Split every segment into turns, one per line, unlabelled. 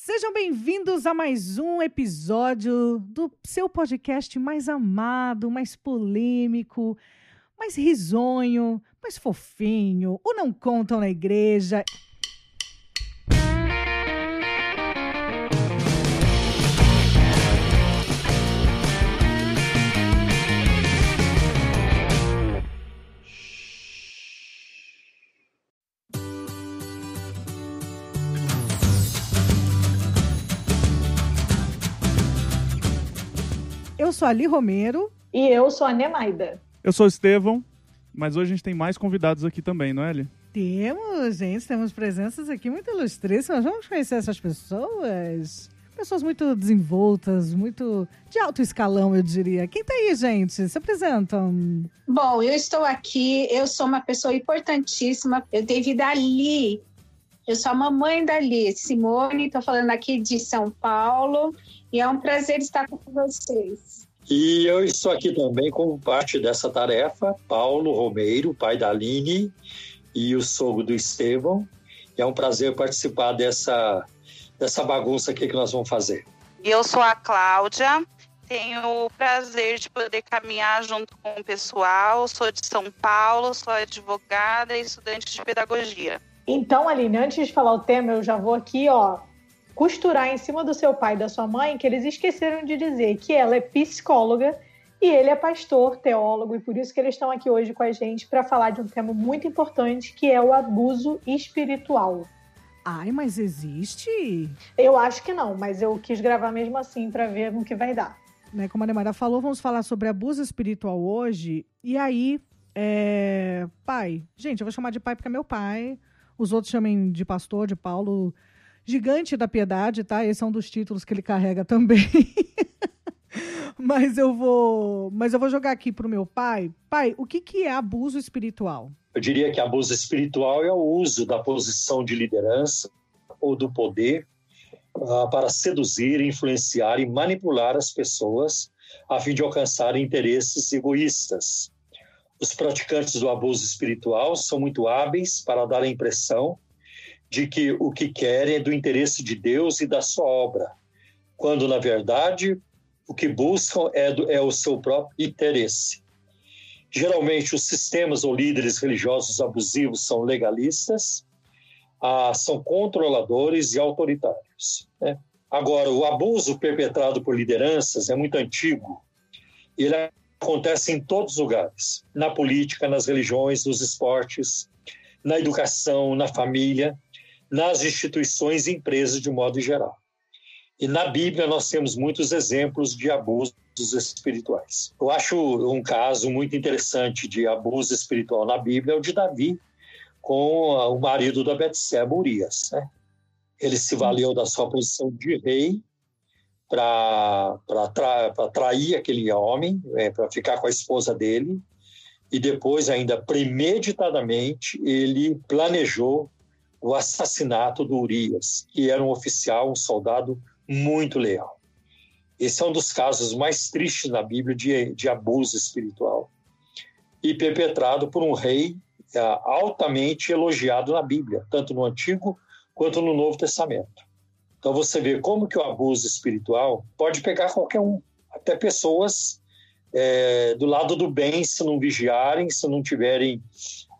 Sejam bem-vindos a mais um episódio do seu podcast mais amado, mais polêmico, mais risonho, mais fofinho, o Não Contam na Igreja. Sou a Ali Romero.
E eu sou a Nemaida.
Eu sou o Estevão, mas hoje a gente tem mais convidados aqui também, não é, Ali?
Temos, gente, temos presenças aqui muito ilustríssimas. Vamos conhecer essas pessoas. Pessoas muito desenvoltas, muito de alto escalão, eu diria. Quem tá aí, gente? Se apresentam.
Bom, eu estou aqui, eu sou uma pessoa importantíssima. Eu dei vida ali. Eu sou a mamãe dali, Simone, estou falando aqui de São Paulo e é um prazer estar com vocês.
E eu estou aqui também como parte dessa tarefa, Paulo Romeiro, pai da Aline e o sogro do Estevão. É um prazer participar dessa, dessa bagunça aqui que nós vamos fazer.
Eu sou a Cláudia, tenho o prazer de poder caminhar junto com o pessoal. Sou de São Paulo, sou advogada e estudante de pedagogia.
Então, Aline, antes de falar o tema, eu já vou aqui, ó, costurar em cima do seu pai e da sua mãe que eles esqueceram de dizer que ela é psicóloga e ele é pastor, teólogo, e por isso que eles estão aqui hoje com a gente para falar de um tema muito importante que é o abuso espiritual.
Ai, mas existe?
Eu acho que não, mas eu quis gravar mesmo assim para ver no que vai dar.
Né, como a Nemara falou, vamos falar sobre abuso espiritual hoje. E aí, é... pai, gente, eu vou chamar de pai porque é meu pai. Os outros chamem de pastor, de Paulo. Gigante da Piedade, tá? Esse é um dos títulos que ele carrega também. mas eu vou, mas eu vou jogar aqui pro meu pai. Pai, o que que é abuso espiritual?
Eu diria que abuso espiritual é o uso da posição de liderança ou do poder uh, para seduzir, influenciar e manipular as pessoas a fim de alcançar interesses egoístas. Os praticantes do abuso espiritual são muito hábeis para dar a impressão de que o que querem é do interesse de Deus e da sua obra, quando, na verdade, o que buscam é, do, é o seu próprio interesse. Geralmente, os sistemas ou líderes religiosos abusivos são legalistas, ah, são controladores e autoritários. Né? Agora, o abuso perpetrado por lideranças é muito antigo. Ele acontece em todos os lugares: na política, nas religiões, nos esportes, na educação, na família nas instituições e empresas de modo geral. E na Bíblia nós temos muitos exemplos de abusos espirituais. Eu acho um caso muito interessante de abuso espiritual na Bíblia é o de Davi com o marido da Betseba, Urias. Né? Ele se valeu da sua posição de rei para trair aquele homem, é, para ficar com a esposa dele, e depois, ainda premeditadamente, ele planejou o assassinato do Urias, que era um oficial, um soldado muito leal. Esse é um dos casos mais tristes na Bíblia de, de abuso espiritual e perpetrado por um rei é, altamente elogiado na Bíblia, tanto no Antigo quanto no Novo Testamento. Então você vê como que o abuso espiritual pode pegar qualquer um, até pessoas é, do lado do bem, se não vigiarem, se não tiverem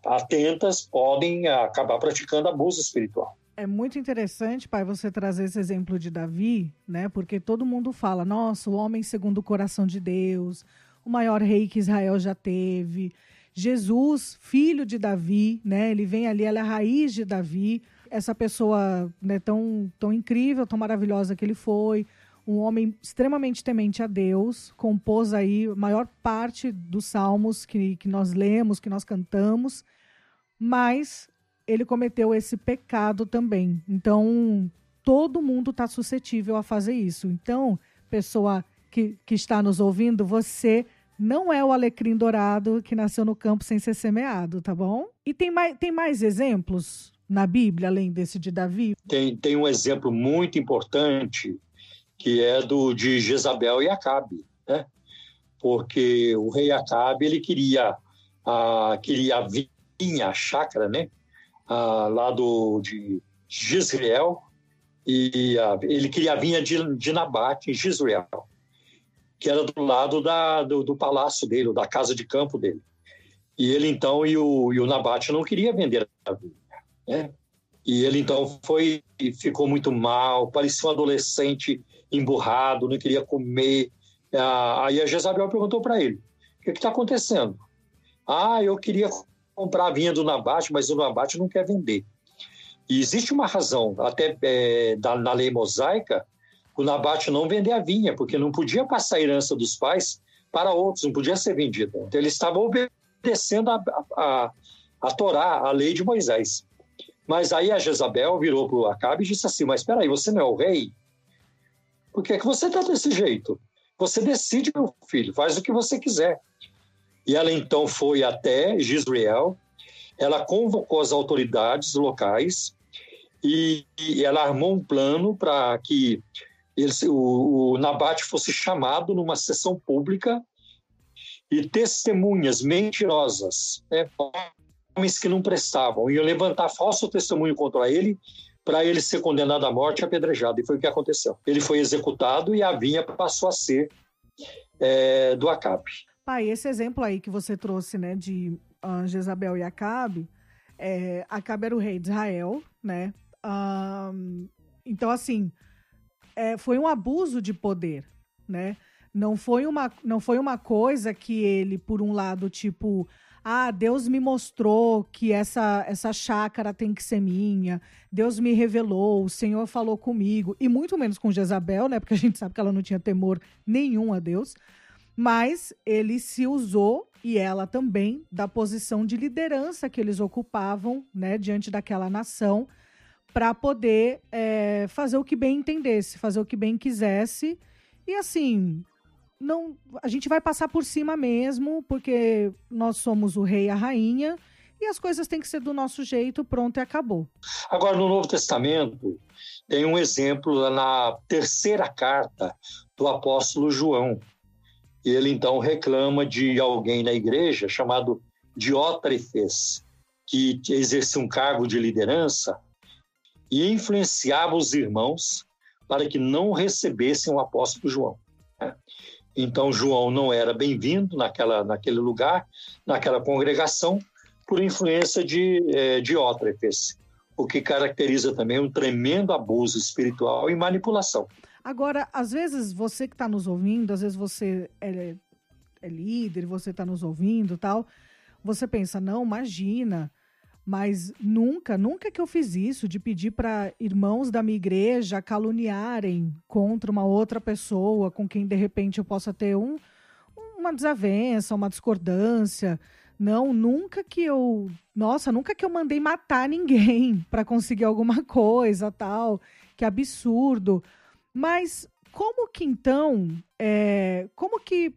atentas podem acabar praticando abuso espiritual.
É muito interessante, pai, você trazer esse exemplo de Davi, né? Porque todo mundo fala, nossa, o homem segundo o coração de Deus, o maior rei que Israel já teve. Jesus, filho de Davi, né? Ele vem ali, ela é a raiz de Davi. Essa pessoa né, tão, tão incrível, tão maravilhosa que ele foi. Um homem extremamente temente a Deus, compôs aí a maior parte dos salmos que, que nós lemos, que nós cantamos mas ele cometeu esse pecado também. Então, todo mundo está suscetível a fazer isso. Então, pessoa que, que está nos ouvindo, você não é o alecrim dourado que nasceu no campo sem ser semeado, tá bom? E tem mais, tem mais exemplos na Bíblia, além desse de Davi?
Tem, tem um exemplo muito importante que é do de Jezabel e Acabe, né? Porque o rei Acabe ele queria a, queria vinha, a chácara, né? Ah, lá do, de Gisrael, e uh, ele queria a vinha de, de Nabate, em Gisrael, que era do lado da, do, do, palácio dele, da casa de campo dele. E ele então, e o, e o Nabate não queria vender a vinha, né? E ele então foi e ficou muito mal, parecia um adolescente emburrado, não queria comer. Ah, aí a Jezabel perguntou para ele: O que está acontecendo? Ah, eu queria comprar a vinha do Nabate, mas o Nabate não quer vender. E existe uma razão, até é, da, na lei mosaica, o Nabate não vender a vinha, porque não podia passar a herança dos pais para outros, não podia ser vendida. Então ele estava obedecendo a, a, a Torá, a lei de Moisés. Mas aí a Jezabel virou para o Acabe e disse assim: Mas espera aí, você não é o rei? Por que, é que você está desse jeito? Você decide, meu filho, faz o que você quiser. E ela então foi até Gisrael, ela convocou as autoridades locais e, e ela armou um plano para que o, o Nabate fosse chamado numa sessão pública e testemunhas mentirosas, né, homens que não prestavam, iam levantar falso testemunho contra ele para ele ser condenado à morte e apedrejado. E foi o que aconteceu. Ele foi executado e a vinha passou a ser é, do Acabe.
Pai, esse exemplo aí que você trouxe, né, de uh, Jezabel e Acabe, é, Acabe era o rei de Israel, né? Então, assim, é, foi um abuso de poder, né? Não foi, uma, não foi uma coisa que ele, por um lado, tipo, ah, Deus me mostrou que essa, essa chácara tem que ser minha, Deus me revelou, o Senhor falou comigo, e muito menos com Jezabel, né? Porque a gente sabe que ela não tinha temor nenhum a Deus. Mas ele se usou, e ela também, da posição de liderança que eles ocupavam, né, diante daquela nação, para poder é, fazer o que bem entendesse, fazer o que bem quisesse. E assim, não, a gente vai passar por cima mesmo, porque nós somos o rei e a rainha, e as coisas têm que ser do nosso jeito, pronto e acabou.
Agora, no Novo Testamento, tem um exemplo na terceira carta do apóstolo João. Ele então reclama de alguém na igreja chamado Diótrefes, que exercia um cargo de liderança e influenciava os irmãos para que não recebessem o apóstolo João. Então, João não era bem-vindo naquela, naquele lugar, naquela congregação, por influência de é, Diótrefes, o que caracteriza também um tremendo abuso espiritual e manipulação.
Agora, às vezes, você que está nos ouvindo, às vezes você é, é líder, você está nos ouvindo tal, você pensa, não, imagina, mas nunca, nunca que eu fiz isso de pedir para irmãos da minha igreja caluniarem contra uma outra pessoa com quem de repente eu possa ter um, uma desavença, uma discordância. Não, nunca que eu, nossa, nunca que eu mandei matar ninguém para conseguir alguma coisa, tal. Que absurdo. Mas como que então, é, como que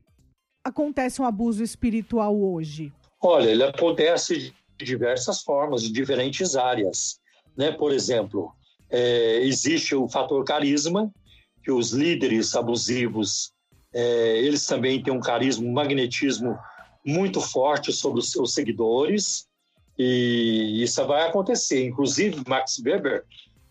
acontece um abuso espiritual hoje?
Olha, ele acontece de diversas formas, de diferentes áreas. Né? Por exemplo, é, existe o fator carisma, que os líderes abusivos, é, eles também têm um carisma, um magnetismo muito forte sobre os seus seguidores, e isso vai acontecer. Inclusive, Max Weber,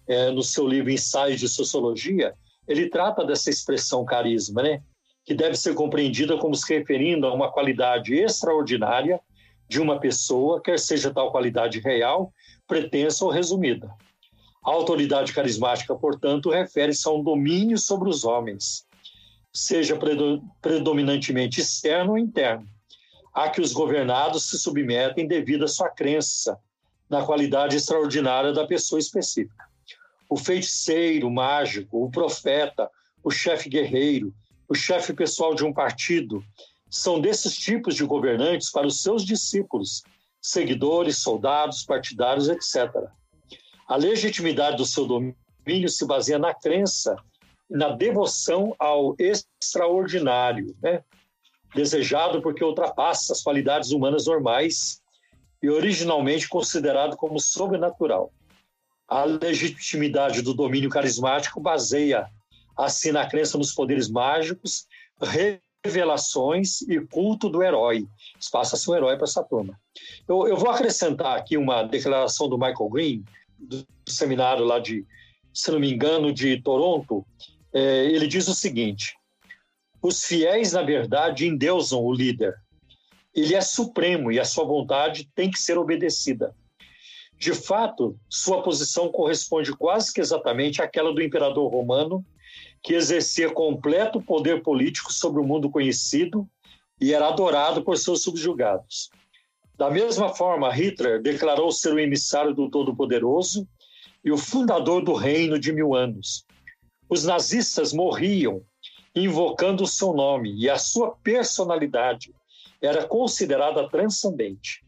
é, no seu livro Ensaios de Sociologia, ele trata dessa expressão carisma, né? que deve ser compreendida como se referindo a uma qualidade extraordinária de uma pessoa, quer seja tal qualidade real, pretensa ou resumida. A autoridade carismática, portanto, refere-se a um domínio sobre os homens, seja predominantemente externo ou interno, a que os governados se submetem devido à sua crença na qualidade extraordinária da pessoa específica. O feiticeiro, o mágico, o profeta, o chefe guerreiro, o chefe pessoal de um partido, são desses tipos de governantes para os seus discípulos, seguidores, soldados, partidários, etc. A legitimidade do seu domínio se baseia na crença, na devoção ao extraordinário, né? desejado porque ultrapassa as qualidades humanas normais e originalmente considerado como sobrenatural. A legitimidade do domínio carismático baseia assim na crença nos poderes mágicos, revelações e culto do herói. Passa-se um herói para essa turma. Eu, eu, vou acrescentar aqui uma declaração do Michael Green, do seminário lá de, se não me engano, de Toronto, é, ele diz o seguinte: os fiéis, na verdade, endeusam o líder. Ele é supremo e a sua vontade tem que ser obedecida. De fato, sua posição corresponde quase que exatamente àquela do imperador romano, que exercia completo poder político sobre o mundo conhecido e era adorado por seus subjugados. Da mesma forma, Hitler declarou ser o emissário do Todo-Poderoso e o fundador do reino de mil anos. Os nazistas morriam invocando o seu nome e a sua personalidade era considerada transcendente.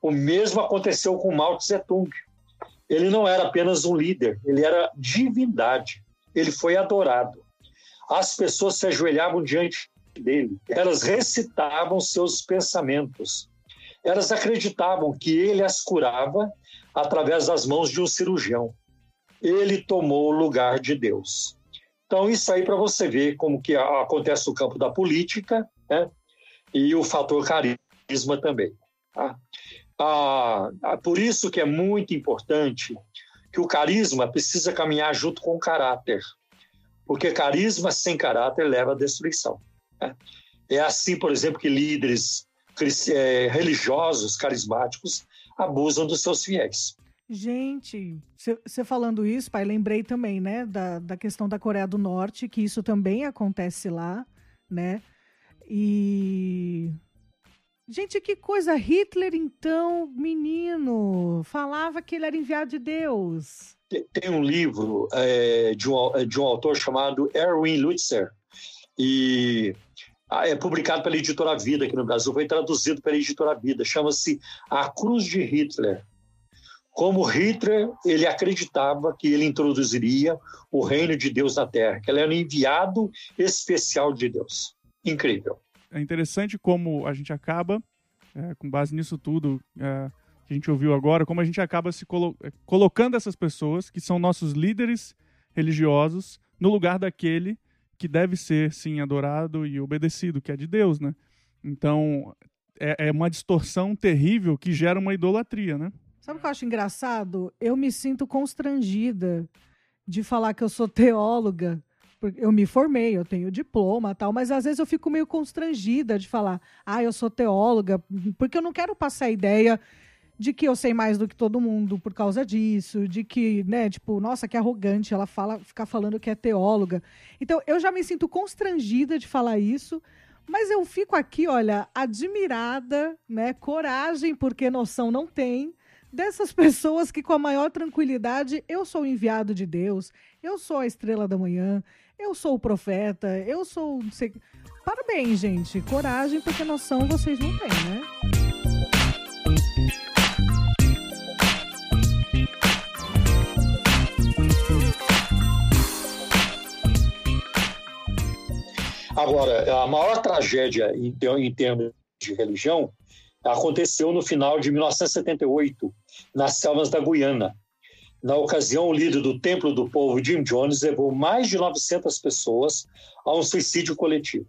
O mesmo aconteceu com Mao Tse-tung. Ele não era apenas um líder, ele era divindade. Ele foi adorado. As pessoas se ajoelhavam diante dele, elas recitavam seus pensamentos. Elas acreditavam que ele as curava através das mãos de um cirurgião. Ele tomou o lugar de Deus. Então, isso aí para você ver como que acontece no campo da política né? e o fator carisma também. Tá? Ah, ah, por isso que é muito importante que o carisma precisa caminhar junto com o caráter, porque carisma sem caráter leva à destruição. Né? É assim, por exemplo, que líderes é, religiosos, carismáticos, abusam dos seus fiéis.
Gente, você falando isso, pai, lembrei também, né, da, da questão da Coreia do Norte, que isso também acontece lá, né? E. Gente, que coisa! Hitler, então, menino, falava que ele era enviado de Deus.
Tem um livro é, de, um, de um autor chamado Erwin Lutzer, e ah, é publicado pela editora Vida aqui no Brasil, foi traduzido pela editora Vida, chama-se A Cruz de Hitler como Hitler, ele acreditava que ele introduziria o reino de Deus na Terra, que ele era um enviado especial de Deus. Incrível.
É interessante como a gente acaba, é, com base nisso tudo é, que a gente ouviu agora, como a gente acaba se colo é, colocando essas pessoas, que são nossos líderes religiosos, no lugar daquele que deve ser, sim, adorado e obedecido, que é de Deus, né? Então, é, é uma distorção terrível que gera uma idolatria, né?
Sabe o que eu acho engraçado? Eu me sinto constrangida de falar que eu sou teóloga. Eu me formei, eu tenho diploma tal, mas às vezes eu fico meio constrangida de falar, ah, eu sou teóloga, porque eu não quero passar a ideia de que eu sei mais do que todo mundo por causa disso, de que, né, tipo, nossa, que arrogante ela fala, ficar falando que é teóloga. Então, eu já me sinto constrangida de falar isso, mas eu fico aqui, olha, admirada, né, coragem, porque noção não tem, dessas pessoas que, com a maior tranquilidade, eu sou o enviado de Deus, eu sou a estrela da manhã, eu sou o profeta, eu sou. Parabéns, gente. Coragem, porque noção vocês não têm, né?
Agora, a maior tragédia em, em termos de religião aconteceu no final de 1978, nas selvas da Guiana. Na ocasião, o líder do Templo do Povo, Jim Jones, levou mais de 900 pessoas a um suicídio coletivo.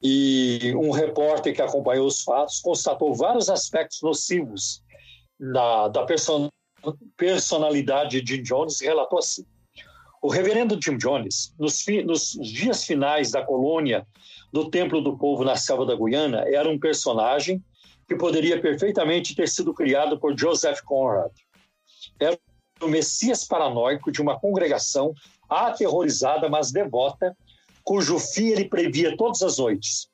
E um repórter que acompanhou os fatos constatou vários aspectos nocivos da, da person, personalidade de Jim Jones e relatou assim. O reverendo Jim Jones, nos, nos dias finais da colônia do Templo do Povo na selva da Guiana, era um personagem que poderia perfeitamente ter sido criado por Joseph Conrad. Era o Messias paranoico de uma congregação aterrorizada, mas devota, cujo fim ele previa todas as noites,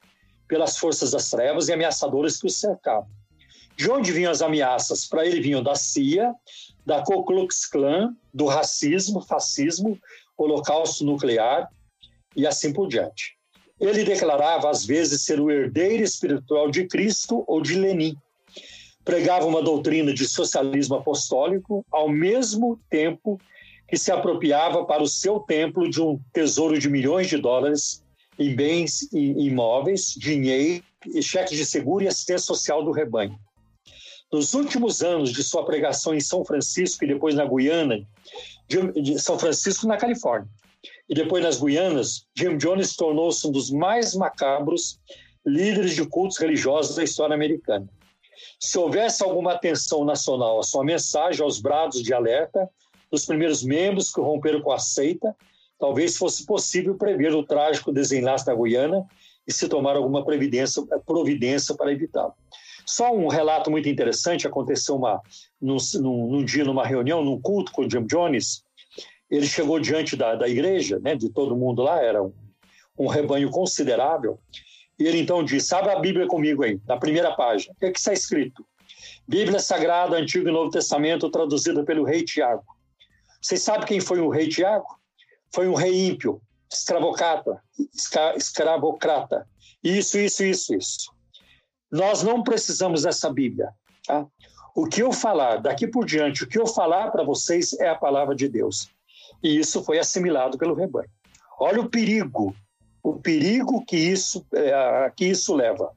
pelas forças das trevas e ameaçadoras que o cercavam. De onde vinham as ameaças? Para ele vinham da CIA, da Ku Klux Klan, do racismo, fascismo, holocausto nuclear e assim por diante. Ele declarava, às vezes, ser o herdeiro espiritual de Cristo ou de Lenin. Pregava uma doutrina de socialismo apostólico, ao mesmo tempo que se apropriava para o seu templo de um tesouro de milhões de dólares em bens imóveis, dinheiro, cheques de seguro e assistência social do rebanho. Nos últimos anos de sua pregação em São Francisco e depois na Guiana, de São Francisco na Califórnia, e depois nas Guianas, Jim Jones tornou-se um dos mais macabros líderes de cultos religiosos da história americana. Se houvesse alguma atenção nacional à sua mensagem, aos brados de alerta dos primeiros membros que romperam com a seita, talvez fosse possível prever o trágico desenlace da Guiana e se tomar alguma providência, providência para evitá-lo. Só um relato muito interessante, aconteceu uma, num, num, num, dia, numa reunião, num culto com o Jim Jones, ele chegou diante da, da igreja, né, de todo mundo lá, era um, um rebanho considerável, ele então disse, abre a Bíblia comigo aí, na primeira página, o que, é que está escrito? Bíblia Sagrada, Antigo e Novo Testamento, traduzida pelo rei Tiago. Vocês sabem quem foi o rei Tiago? Foi um rei ímpio, escravocrata, escravocrata. Isso, isso, isso, isso. Nós não precisamos dessa Bíblia. Tá? O que eu falar daqui por diante, o que eu falar para vocês é a palavra de Deus. E isso foi assimilado pelo rebanho. Olha o perigo, o perigo que isso, é, que isso leva.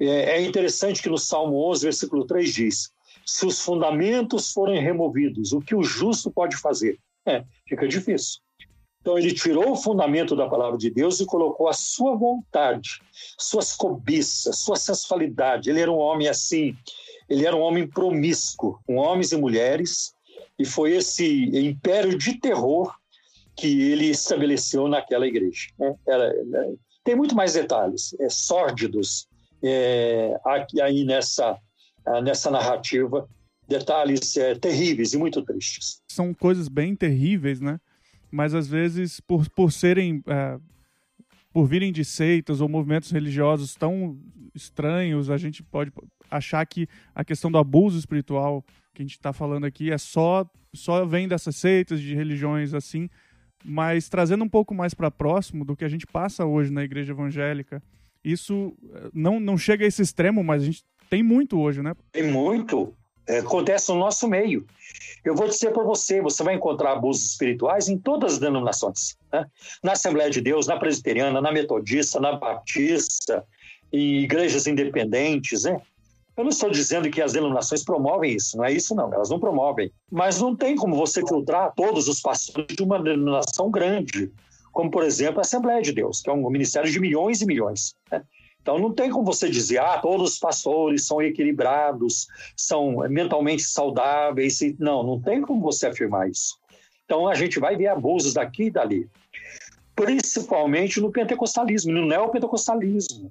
É, é interessante que no Salmo 11, versículo 3 diz: Se os fundamentos forem removidos, o que o justo pode fazer? É, fica difícil. Então ele tirou o fundamento da palavra de Deus e colocou a sua vontade, suas cobiças, sua sensualidade. Ele era um homem assim, ele era um homem promíscuo, com homens e mulheres, e foi esse império de terror que ele estabeleceu naquela igreja. Né? Era, né? tem muito mais detalhes, é, sórdidos, é, aqui, aí nessa, ah, nessa narrativa detalhes é, terríveis e muito tristes.
São coisas bem terríveis, né? Mas às vezes, por, por serem. É, por virem de seitas ou movimentos religiosos tão estranhos, a gente pode achar que a questão do abuso espiritual que a gente está falando aqui é só, só vem dessas seitas, de religiões assim, mas trazendo um pouco mais para próximo do que a gente passa hoje na igreja evangélica isso eh, não, não chega a esse extremo, mas a gente tem muito hoje, né?
Tem muito. É, acontece no nosso meio. Eu vou dizer para você, você vai encontrar abusos espirituais em todas as denominações. Né? Na Assembleia de Deus, na Presbiteriana, na Metodista, na Batista, em igrejas independentes, né? Eu não estou dizendo que as denominações promovem isso, não é isso não, elas não promovem. Mas não tem como você filtrar todos os pastores de uma denominação grande como, por exemplo, a Assembleia de Deus, que é um ministério de milhões e milhões. Né? Então, não tem como você dizer, ah, todos os pastores são equilibrados, são mentalmente saudáveis. Não, não tem como você afirmar isso. Então, a gente vai ver abusos daqui e dali, principalmente no pentecostalismo, no neopentecostalismo,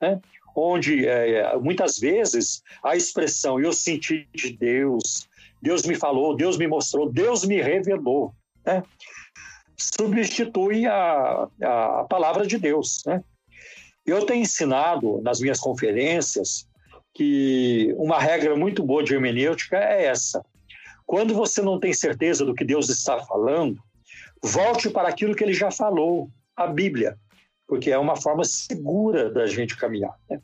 né? Onde é, muitas vezes a expressão eu senti de Deus, Deus me falou, Deus me mostrou, Deus me revelou. Né? substitui a, a palavra de Deus. Né? Eu tenho ensinado nas minhas conferências que uma regra muito boa de hermenêutica é essa. Quando você não tem certeza do que Deus está falando, volte para aquilo que ele já falou, a Bíblia, porque é uma forma segura da gente caminhar. Né?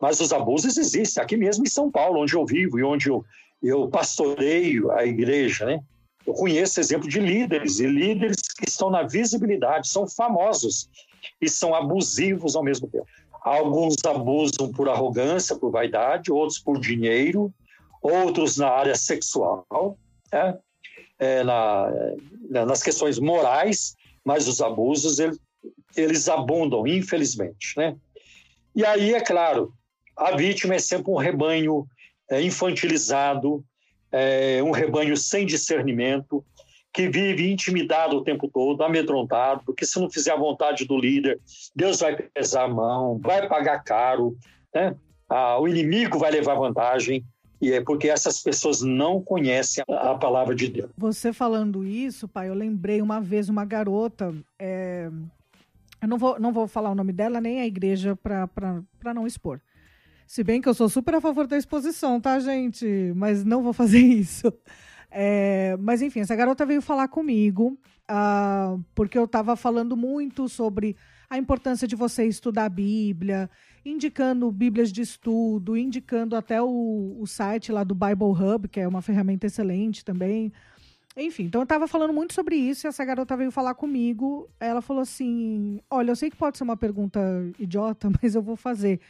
Mas os abusos existem, aqui mesmo em São Paulo, onde eu vivo e onde eu, eu pastoreio a igreja. Né? Eu conheço exemplo de líderes e líderes que estão na visibilidade, são famosos e são abusivos ao mesmo tempo. Alguns abusam por arrogância, por vaidade, outros por dinheiro, outros na área sexual, né? é, na, nas questões morais, mas os abusos eles, eles abundam, infelizmente. Né? E aí, é claro, a vítima é sempre um rebanho é, infantilizado, é, um rebanho sem discernimento, que vive intimidado o tempo todo, amedrontado, porque se não fizer a vontade do líder, Deus vai pesar a mão, vai pagar caro, né? Ah, o inimigo vai levar vantagem, e é porque essas pessoas não conhecem a, palavra de Deus.
Você falando isso, pai, eu lembrei uma vez uma garota, é... eu não vou, não vou falar o nome dela, nem a igreja, para não expor. Se bem que eu sou super a favor da exposição, tá, gente? Mas não vou fazer isso. É, mas enfim, essa garota veio falar comigo, uh, porque eu estava falando muito sobre a importância de você estudar a Bíblia, indicando Bíblias de estudo, indicando até o, o site lá do Bible Hub, que é uma ferramenta excelente também. Enfim, então eu estava falando muito sobre isso e essa garota veio falar comigo. Ela falou assim: Olha, eu sei que pode ser uma pergunta idiota, mas eu vou fazer.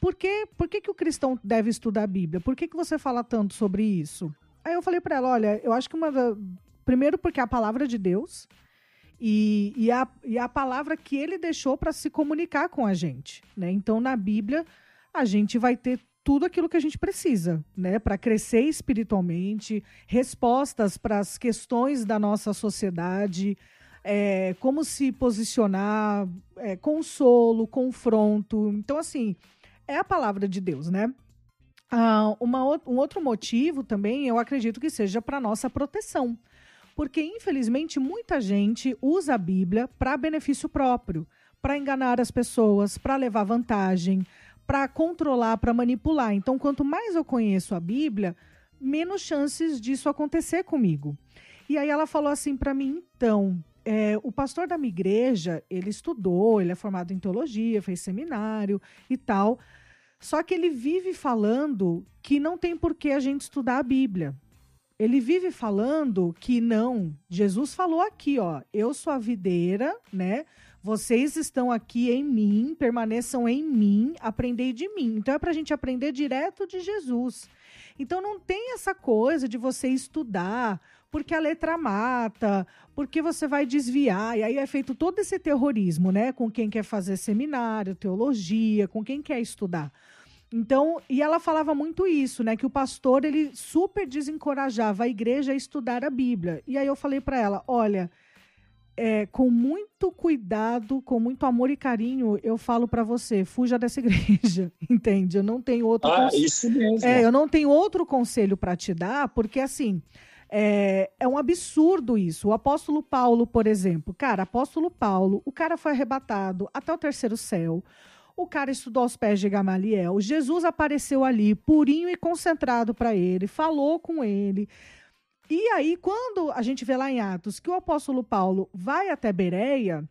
Por, que, por que, que o cristão deve estudar a Bíblia? Por que, que você fala tanto sobre isso? Aí eu falei para ela, olha, eu acho que uma primeiro porque é a palavra de Deus e, e, a, e a palavra que ele deixou para se comunicar com a gente, né? Então na Bíblia a gente vai ter tudo aquilo que a gente precisa, né, para crescer espiritualmente, respostas para as questões da nossa sociedade, é, como se posicionar, é, consolo, confronto. Então, assim, é a palavra de Deus, né? Ah, uma, um outro motivo também, eu acredito que seja para nossa proteção. Porque, infelizmente, muita gente usa a Bíblia para benefício próprio, para enganar as pessoas, para levar vantagem, para controlar, para manipular. Então, quanto mais eu conheço a Bíblia, menos chances disso acontecer comigo. E aí ela falou assim para mim, então, é, o pastor da minha igreja, ele estudou, ele é formado em teologia, fez seminário e tal. Só que ele vive falando que não tem por que a gente estudar a Bíblia. Ele vive falando que não. Jesus falou aqui, ó, eu sou a videira, né? Vocês estão aqui em mim, permaneçam em mim, aprendei de mim. Então é para a gente aprender direto de Jesus. Então não tem essa coisa de você estudar, porque a letra mata, porque você vai desviar. E aí é feito todo esse terrorismo, né? Com quem quer fazer seminário, teologia, com quem quer estudar. Então, e ela falava muito isso, né? Que o pastor ele super desencorajava a igreja a estudar a Bíblia. E aí eu falei para ela: olha, é, com muito cuidado, com muito amor e carinho, eu falo para você, fuja dessa igreja, entende? Eu não tenho outro
ah, conselho. isso mesmo.
É, eu não tenho outro conselho para te dar, porque assim, é, é, um absurdo isso. O apóstolo Paulo, por exemplo, cara, apóstolo Paulo, o cara foi arrebatado até o terceiro céu. O cara estudou aos pés de Gamaliel. Jesus apareceu ali, purinho e concentrado para ele, falou com ele, e aí, quando a gente vê lá em Atos que o apóstolo Paulo vai até Bereia,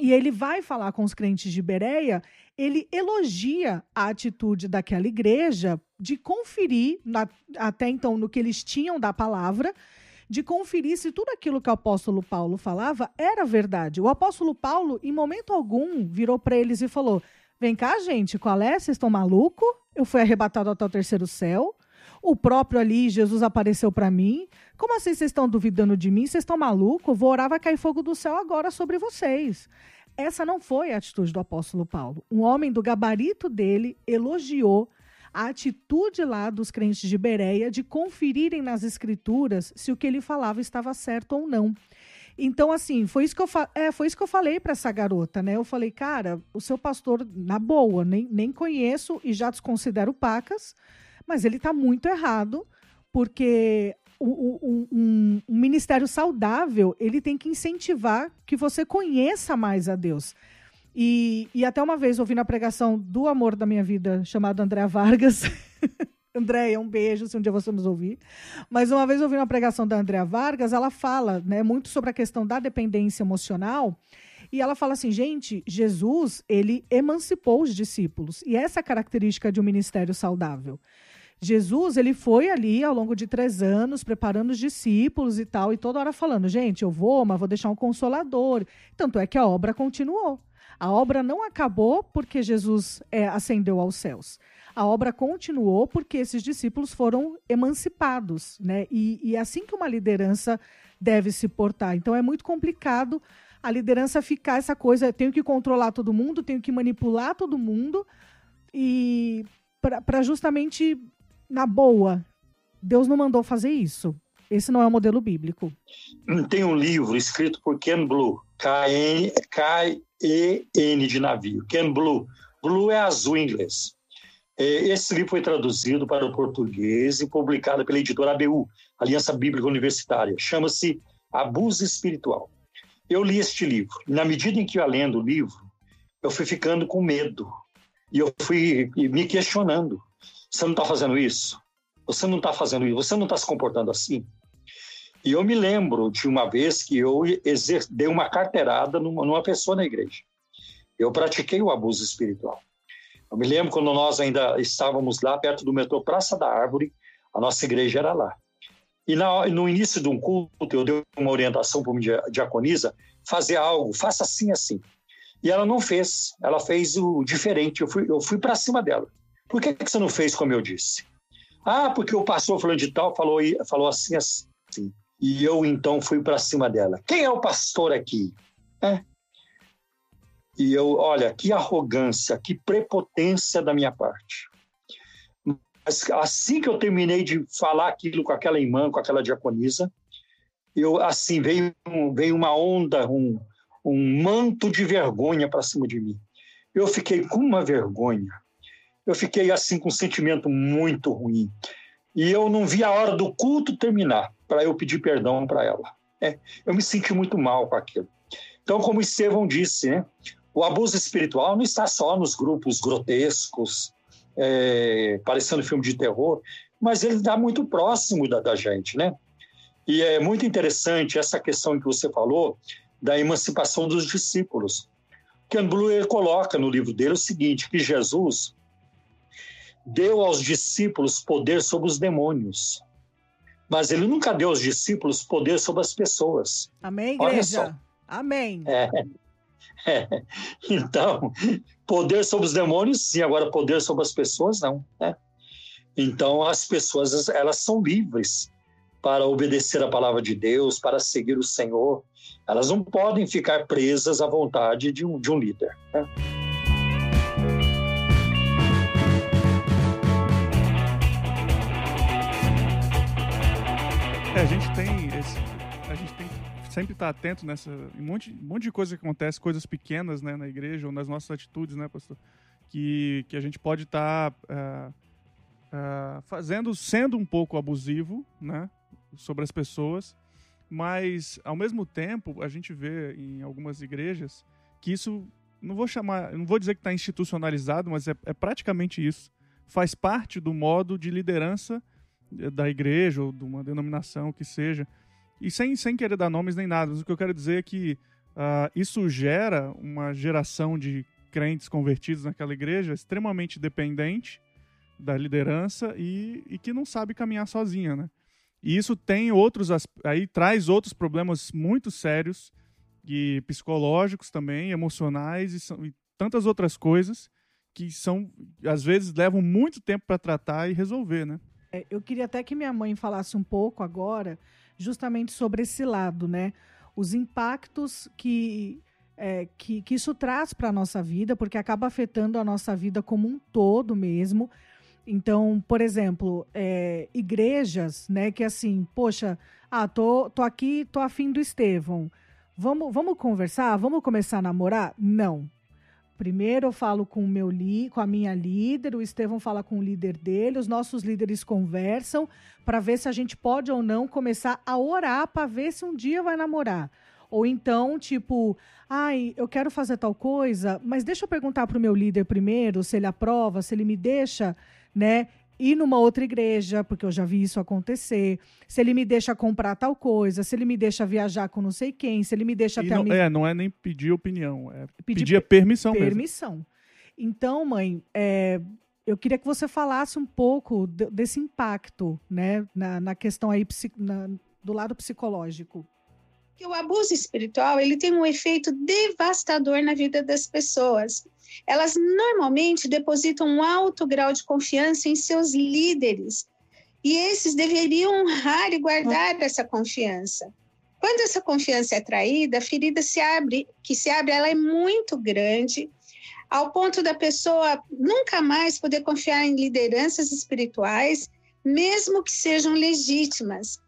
e ele vai falar com os crentes de Bereia, ele elogia a atitude daquela igreja de conferir, na, até então, no que eles tinham da palavra, de conferir se tudo aquilo que o apóstolo Paulo falava era verdade. O apóstolo Paulo, em momento algum, virou para eles e falou: Vem cá, gente, qual é? Vocês estão maluco? Eu fui arrebatado até o terceiro céu. O próprio ali, Jesus apareceu para mim. Como assim vocês estão duvidando de mim? Vocês estão malucos? Vou orar, vai cair fogo do céu agora sobre vocês. Essa não foi a atitude do apóstolo Paulo. Um homem do gabarito dele elogiou a atitude lá dos crentes de Bereia de conferirem nas escrituras se o que ele falava estava certo ou não. Então, assim, foi isso que eu, é, foi isso que eu falei para essa garota, né? Eu falei, cara, o seu pastor, na boa, nem, nem conheço e já desconsidero pacas, mas ele está muito errado, porque um, um, um, ministério saudável ele tem que incentivar que você conheça mais a Deus. E, e até uma vez ouvindo a pregação do amor da minha vida, chamado Andréa Vargas. Andréia, um beijo se um dia você nos ouvir. Mas uma vez ouvindo a pregação da Andréa Vargas, ela fala né, muito sobre a questão da dependência emocional. E ela fala assim, gente, Jesus, ele emancipou os discípulos. E essa é a característica de um ministério saudável. Jesus, ele foi ali ao longo de três anos, preparando os discípulos e tal, e toda hora falando, gente, eu vou, mas vou deixar um consolador. Tanto é que a obra continuou. A obra não acabou porque Jesus é, ascendeu aos céus. A obra continuou porque esses discípulos foram emancipados, né? E, e é assim que uma liderança deve se portar. Então é muito complicado a liderança ficar essa coisa, tenho que controlar todo mundo, tenho que manipular todo mundo e para justamente na boa, Deus não mandou fazer isso. Esse não é o modelo bíblico.
Tem um livro escrito por Ken Blue, K-E-N de navio. Ken Blue. Blue é azul em inglês. É, esse livro foi traduzido para o português e publicado pela editora ABU, Aliança Bíblica Universitária. Chama-se Abuso Espiritual. Eu li este livro. Na medida em que eu ia lendo o livro, eu fui ficando com medo. E eu fui me questionando. Você não está fazendo isso? Você não está fazendo isso? Você não está se comportando assim? E eu me lembro de uma vez que eu dei uma carteirada numa, numa pessoa na igreja. Eu pratiquei o abuso espiritual. Eu me lembro quando nós ainda estávamos lá perto do metrô Praça da Árvore, a nossa igreja era lá. E na, no início de um culto, eu dei uma orientação para uma diaconisa, fazer algo, faça assim, assim. E ela não fez, ela fez o diferente, eu fui, eu fui para cima dela. Por que, que você não fez como eu disse? Ah, porque o pastor falando de tal falou, falou assim, assim. E eu então fui para cima dela. Quem é o pastor aqui? É. E eu, olha, que arrogância, que prepotência da minha parte. assim que eu terminei de falar aquilo com aquela irmã, com aquela diaconisa, eu assim veio, veio uma onda, um, um manto de vergonha para cima de mim. Eu fiquei com uma vergonha. Eu fiquei assim com um sentimento muito ruim. E eu não vi a hora do culto terminar para eu pedir perdão para ela. É, eu me senti muito mal com aquilo. Então, como Estevão disse, né, o abuso espiritual não está só nos grupos grotescos, é, parecendo filme de terror, mas ele está muito próximo da, da gente, né? E é muito interessante essa questão que você falou da emancipação dos discípulos. Ken Blue coloca no livro dele o seguinte, que Jesus deu aos discípulos poder sobre os demônios, mas ele nunca deu aos discípulos poder sobre as pessoas.
Amém, igreja? Amém.
É, é. Então, poder sobre os demônios, sim, agora poder sobre as pessoas, não. Né? Então, as pessoas, elas são livres para obedecer a palavra de Deus, para seguir o Senhor. Elas não podem ficar presas à vontade de um, de um líder. Né?
A gente tem esse, a gente tem que sempre estar atento nessa um monte, um monte de coisa que acontece, coisas pequenas, né, na igreja ou nas nossas atitudes, né, pastor, que que a gente pode estar uh, uh, fazendo, sendo um pouco abusivo, né, sobre as pessoas, mas ao mesmo tempo a gente vê em algumas igrejas que isso não vou chamar, não vou dizer que está institucionalizado, mas é, é, praticamente isso. Faz parte do modo de liderança da igreja ou de uma denominação que seja. E sem, sem querer dar nomes nem nada, mas o que eu quero dizer é que uh, isso gera uma geração de crentes convertidos naquela igreja extremamente dependente da liderança e, e que não sabe caminhar sozinha, né? E isso tem outros aí traz outros problemas muito sérios e psicológicos também, emocionais e, são, e tantas outras coisas que são às vezes levam muito tempo para tratar e resolver, né?
É, eu queria até que minha mãe falasse um pouco agora, justamente sobre esse lado, né? Os impactos que é, que, que isso traz para a nossa vida, porque acaba afetando a nossa vida como um todo mesmo. Então, por exemplo, é, igrejas, né, que assim, poxa, ah, tô, tô aqui, tô afim do Estevão. Vamos, vamos conversar? Vamos começar a namorar? Não. Primeiro eu falo com meu li, com a minha líder, o Estevão fala com o líder dele, os nossos líderes conversam para ver se a gente pode ou não começar a orar para ver se um dia vai namorar. Ou então, tipo, ai, eu quero fazer tal coisa, mas deixa eu perguntar para o meu líder primeiro se ele aprova, se ele me deixa né? Ir numa outra igreja, porque eu já vi isso acontecer. Se ele me deixa comprar tal coisa, se ele me deixa viajar com não sei quem, se ele me deixa
até não, a É, não é nem pedir opinião, é pedir, pedir a permissão,
permissão mesmo. Então, mãe, é, eu queria que você falasse um pouco desse impacto, né, na, na questão aí na, do lado psicológico
que o abuso espiritual ele tem um efeito devastador na vida das pessoas. Elas normalmente depositam um alto grau de confiança em seus líderes e esses deveriam honrar e guardar essa confiança. Quando essa confiança é traída, a ferida se abre, que se abre, ela é muito grande, ao ponto da pessoa nunca mais poder confiar em lideranças espirituais, mesmo que sejam legítimas.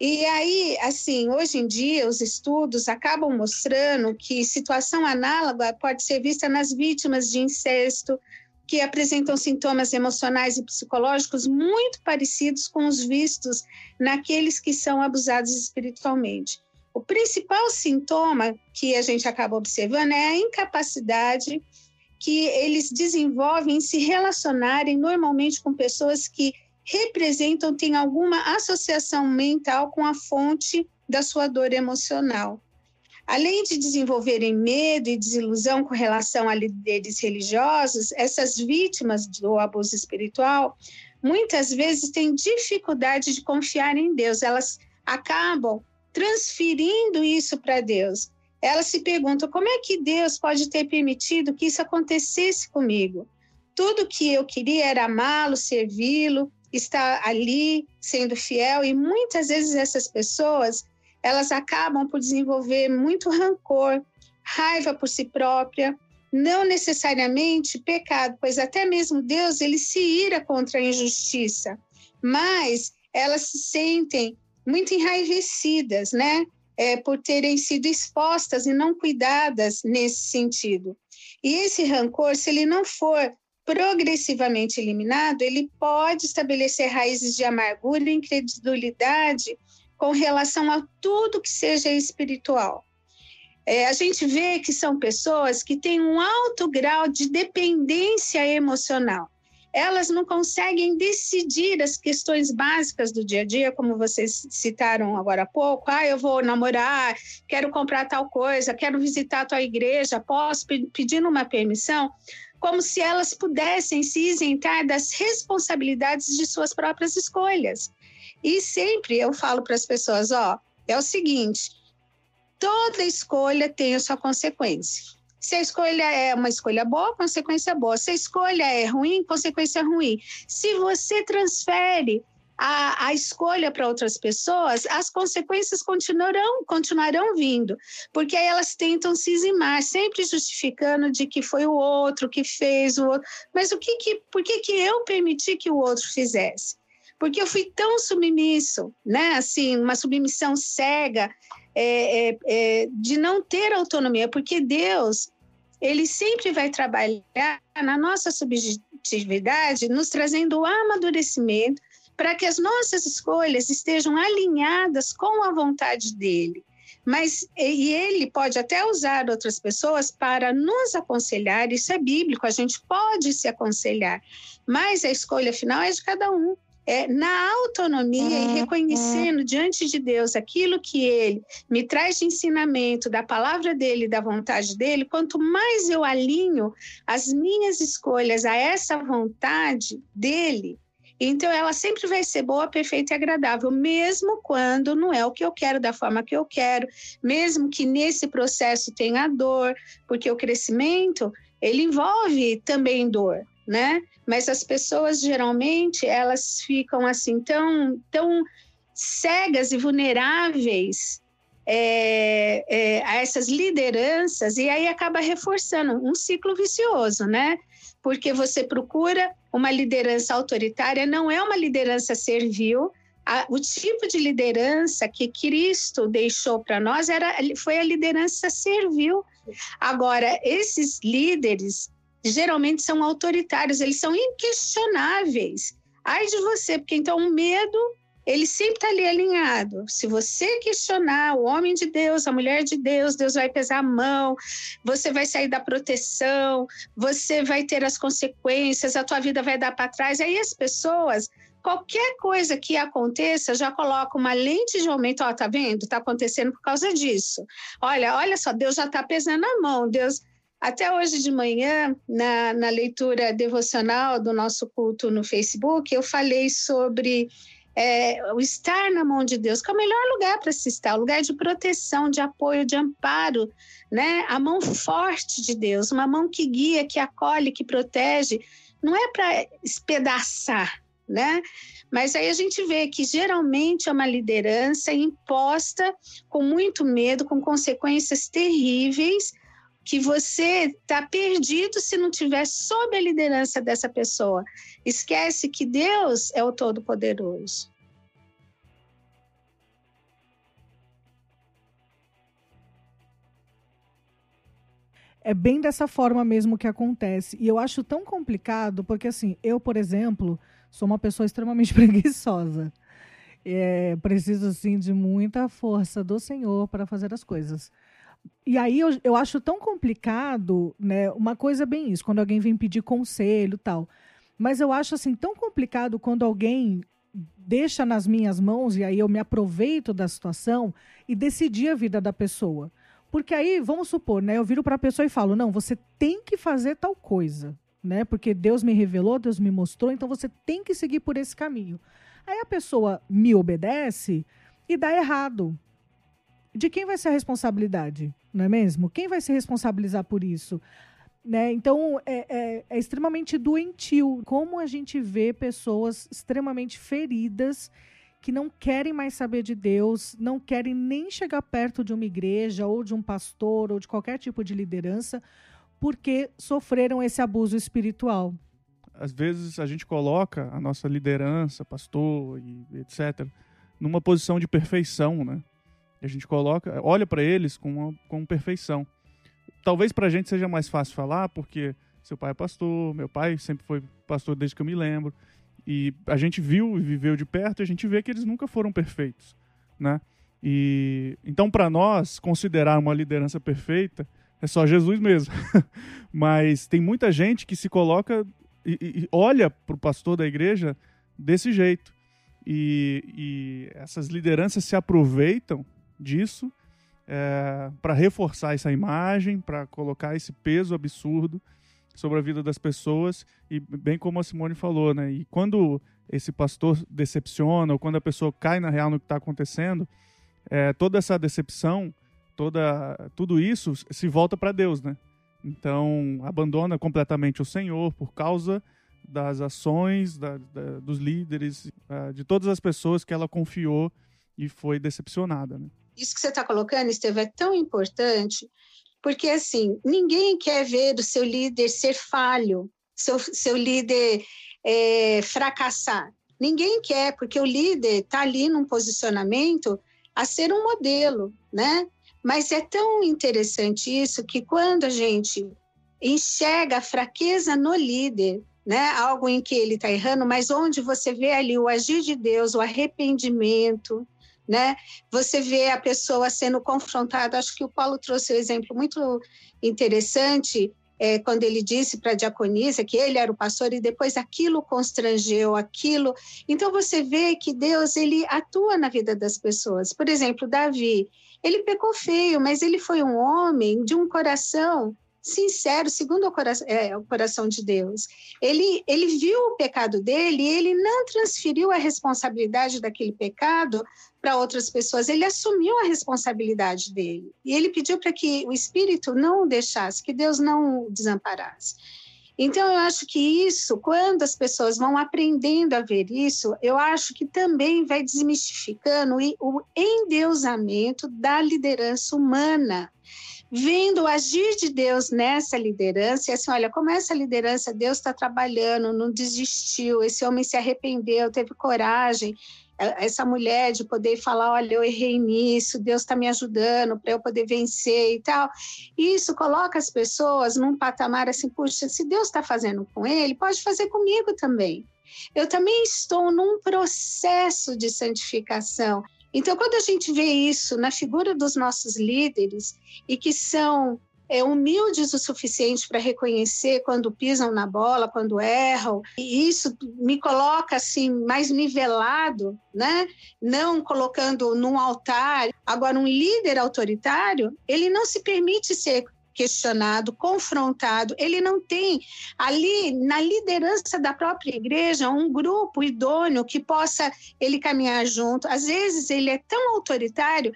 E aí, assim, hoje em dia, os estudos acabam mostrando que situação análoga pode ser vista nas vítimas de incesto, que apresentam sintomas emocionais e psicológicos muito parecidos com os vistos naqueles que são abusados espiritualmente. O principal sintoma que a gente acaba observando é a incapacidade que eles desenvolvem em se relacionarem normalmente com pessoas que representam, têm alguma associação mental com a fonte da sua dor emocional. Além de desenvolverem medo e desilusão com relação a líderes religiosos, essas vítimas do abuso espiritual muitas vezes têm dificuldade de confiar em Deus. Elas acabam transferindo isso para Deus. Elas se perguntam como é que Deus pode ter permitido que isso acontecesse comigo? Tudo que eu queria era amá-lo, servi-lo, está ali sendo fiel e muitas vezes essas pessoas elas acabam por desenvolver muito rancor, raiva por si própria, não necessariamente pecado, pois até mesmo Deus ele se ira contra a injustiça, mas elas se sentem muito enraivecidas, né? É, por terem sido expostas e não cuidadas nesse sentido. E esse rancor, se ele não for progressivamente eliminado, ele pode estabelecer raízes de amargura e incredulidade com relação a tudo que seja espiritual. É, a gente vê que são pessoas que têm um alto grau de dependência emocional. Elas não conseguem decidir as questões básicas do dia a dia, como vocês citaram agora há pouco. Ah, eu vou namorar, quero comprar tal coisa, quero visitar tua igreja, posso pedir uma permissão? Como se elas pudessem se isentar das responsabilidades de suas próprias escolhas. E sempre eu falo para as pessoas: ó, é o seguinte toda escolha tem a sua consequência. Se a escolha é uma escolha boa, consequência boa. Se a escolha é ruim, consequência ruim. Se você transfere a, a escolha para outras pessoas, as consequências continuarão, continuarão vindo, porque aí elas tentam se eximar, sempre justificando de que foi o outro que fez o outro. Mas o que que, por que, que eu permiti que o outro fizesse? Porque eu fui tão submisso, né? Assim, uma submissão cega, é, é, é, de não ter autonomia, porque Deus ele sempre vai trabalhar na nossa subjetividade, nos trazendo o amadurecimento para que as nossas escolhas estejam alinhadas com a vontade dele. Mas e ele pode até usar outras pessoas para nos aconselhar, isso é bíblico, a gente pode se aconselhar, mas a escolha final é de cada um é, na autonomia e uhum, reconhecendo diante de Deus aquilo que Ele me traz de ensinamento, da palavra dele, da vontade dele, quanto mais eu alinho as minhas escolhas a essa vontade dele, então ela sempre vai ser boa, perfeita e agradável, mesmo quando não é o que eu quero, da forma que eu quero, mesmo que nesse processo tenha dor, porque o crescimento ele envolve também dor, né? mas as pessoas geralmente elas ficam assim tão, tão cegas e vulneráveis é, é, a essas lideranças e aí acaba reforçando um ciclo vicioso, né? Porque você procura uma liderança autoritária, não é uma liderança servil. A, o tipo de liderança que Cristo deixou para nós era, foi a liderança servil. Agora, esses líderes, geralmente são autoritários, eles são inquestionáveis. Ai de você, porque então o medo, ele sempre está ali alinhado. Se você questionar o homem de Deus, a mulher de Deus, Deus vai pesar a mão, você vai sair da proteção, você vai ter as consequências, a tua vida vai dar para trás. Aí as pessoas qualquer coisa que aconteça, já coloca uma lente de aumento, ó, tá vendo? Tá acontecendo por causa disso. Olha, olha só, Deus já tá pesando a mão, Deus até hoje de manhã, na, na leitura devocional do nosso culto no Facebook, eu falei sobre é, o estar na mão de Deus, que é o melhor lugar para se estar, o lugar de proteção, de apoio, de amparo, né? A mão forte de Deus, uma mão que guia, que acolhe, que protege, não é para espedaçar, né? Mas aí a gente vê que geralmente é uma liderança imposta com muito medo, com consequências terríveis, que você está perdido se não tiver sob a liderança dessa pessoa. Esquece que Deus é o Todo-Poderoso.
É bem dessa forma mesmo que acontece. E eu acho tão complicado, porque assim, eu, por exemplo, sou uma pessoa extremamente preguiçosa. É, preciso, assim, de muita força do Senhor para fazer as coisas. E aí eu, eu acho tão complicado, né? Uma coisa bem isso, quando alguém vem pedir conselho tal. Mas eu acho assim tão complicado quando alguém deixa nas minhas mãos e aí eu me aproveito da situação e decidir a vida da pessoa. Porque aí, vamos supor, né, eu viro para a pessoa e falo: "Não, você tem que fazer tal coisa", né? Porque Deus me revelou, Deus me mostrou, então você tem que seguir por esse caminho. Aí a pessoa me obedece e dá errado de quem vai ser a responsabilidade, não é mesmo? Quem vai se responsabilizar por isso? Né? Então, é, é, é, extremamente doentio como a gente vê pessoas extremamente feridas que não querem mais saber de Deus, não querem nem chegar perto de uma igreja ou de um pastor ou de qualquer tipo de liderança, porque sofreram esse abuso espiritual.
Às vezes a gente coloca a nossa liderança, pastor e etc, numa posição de perfeição, né? A gente coloca, olha para eles com, uma, com perfeição. Talvez para a gente seja mais fácil falar, porque seu pai é pastor, meu pai sempre foi pastor desde que eu me lembro. E a gente viu e viveu de perto e a gente vê que eles nunca foram perfeitos, né? E então para nós considerar uma liderança perfeita é só Jesus mesmo. Mas tem muita gente que se coloca e, e olha para o pastor da igreja desse jeito. E, e, essas lideranças se aproveitam disso é, para reforçar essa imagem, para colocar esse peso absurdo sobre a vida das pessoas e bem como a Simone falou, né? E quando esse pastor decepciona ou quando a pessoa cai na real no que está acontecendo, é, toda essa decepção, toda tudo isso se volta para Deus, né? Então abandona completamente o Senhor por causa das ações da, da, dos líderes, uh, de todas as pessoas que ela confiou e foi decepcionada. Né?
Isso que você está colocando, Esteve, é tão importante, porque assim, ninguém quer ver o seu líder ser falho, seu, seu líder é, fracassar. Ninguém quer, porque o líder está ali num posicionamento a ser um modelo, né? Mas é tão interessante isso que quando a gente enxerga a fraqueza no líder, né? Algo em que ele está errando, mas onde você vê ali o agir de Deus, o arrependimento, né? Você vê a pessoa sendo confrontada. Acho que o Paulo trouxe um exemplo muito interessante é, quando ele disse para a diaconisa que ele era o pastor e depois aquilo constrangeu aquilo. Então você vê que Deus ele atua na vida das pessoas. Por exemplo, Davi, ele pecou feio, mas ele foi um homem de um coração sincero, segundo o coração, é, o coração de Deus. Ele, ele viu o pecado dele e ele não transferiu a responsabilidade daquele pecado para outras pessoas, ele assumiu a responsabilidade dele. E ele pediu para que o Espírito não o deixasse, que Deus não o desamparasse. Então, eu acho que isso, quando as pessoas vão aprendendo a ver isso, eu acho que também vai desmistificando o endeusamento da liderança humana vendo o agir de Deus nessa liderança, e assim, olha, como essa liderança, Deus está trabalhando, não desistiu, esse homem se arrependeu, teve coragem, essa mulher de poder falar, olha, eu errei nisso, Deus está me ajudando para eu poder vencer e tal. Isso coloca as pessoas num patamar assim, puxa, se Deus está fazendo com ele, pode fazer comigo também. Eu também estou num processo de santificação. Então, quando a gente vê isso na figura dos nossos líderes e que são é, humildes o suficiente para reconhecer quando pisam na bola, quando erram, e isso me coloca assim mais nivelado, né? Não colocando num altar. Agora, um líder autoritário, ele não se permite ser questionado, confrontado. Ele não tem ali na liderança da própria igreja um grupo idôneo que possa ele caminhar junto. Às vezes ele é tão autoritário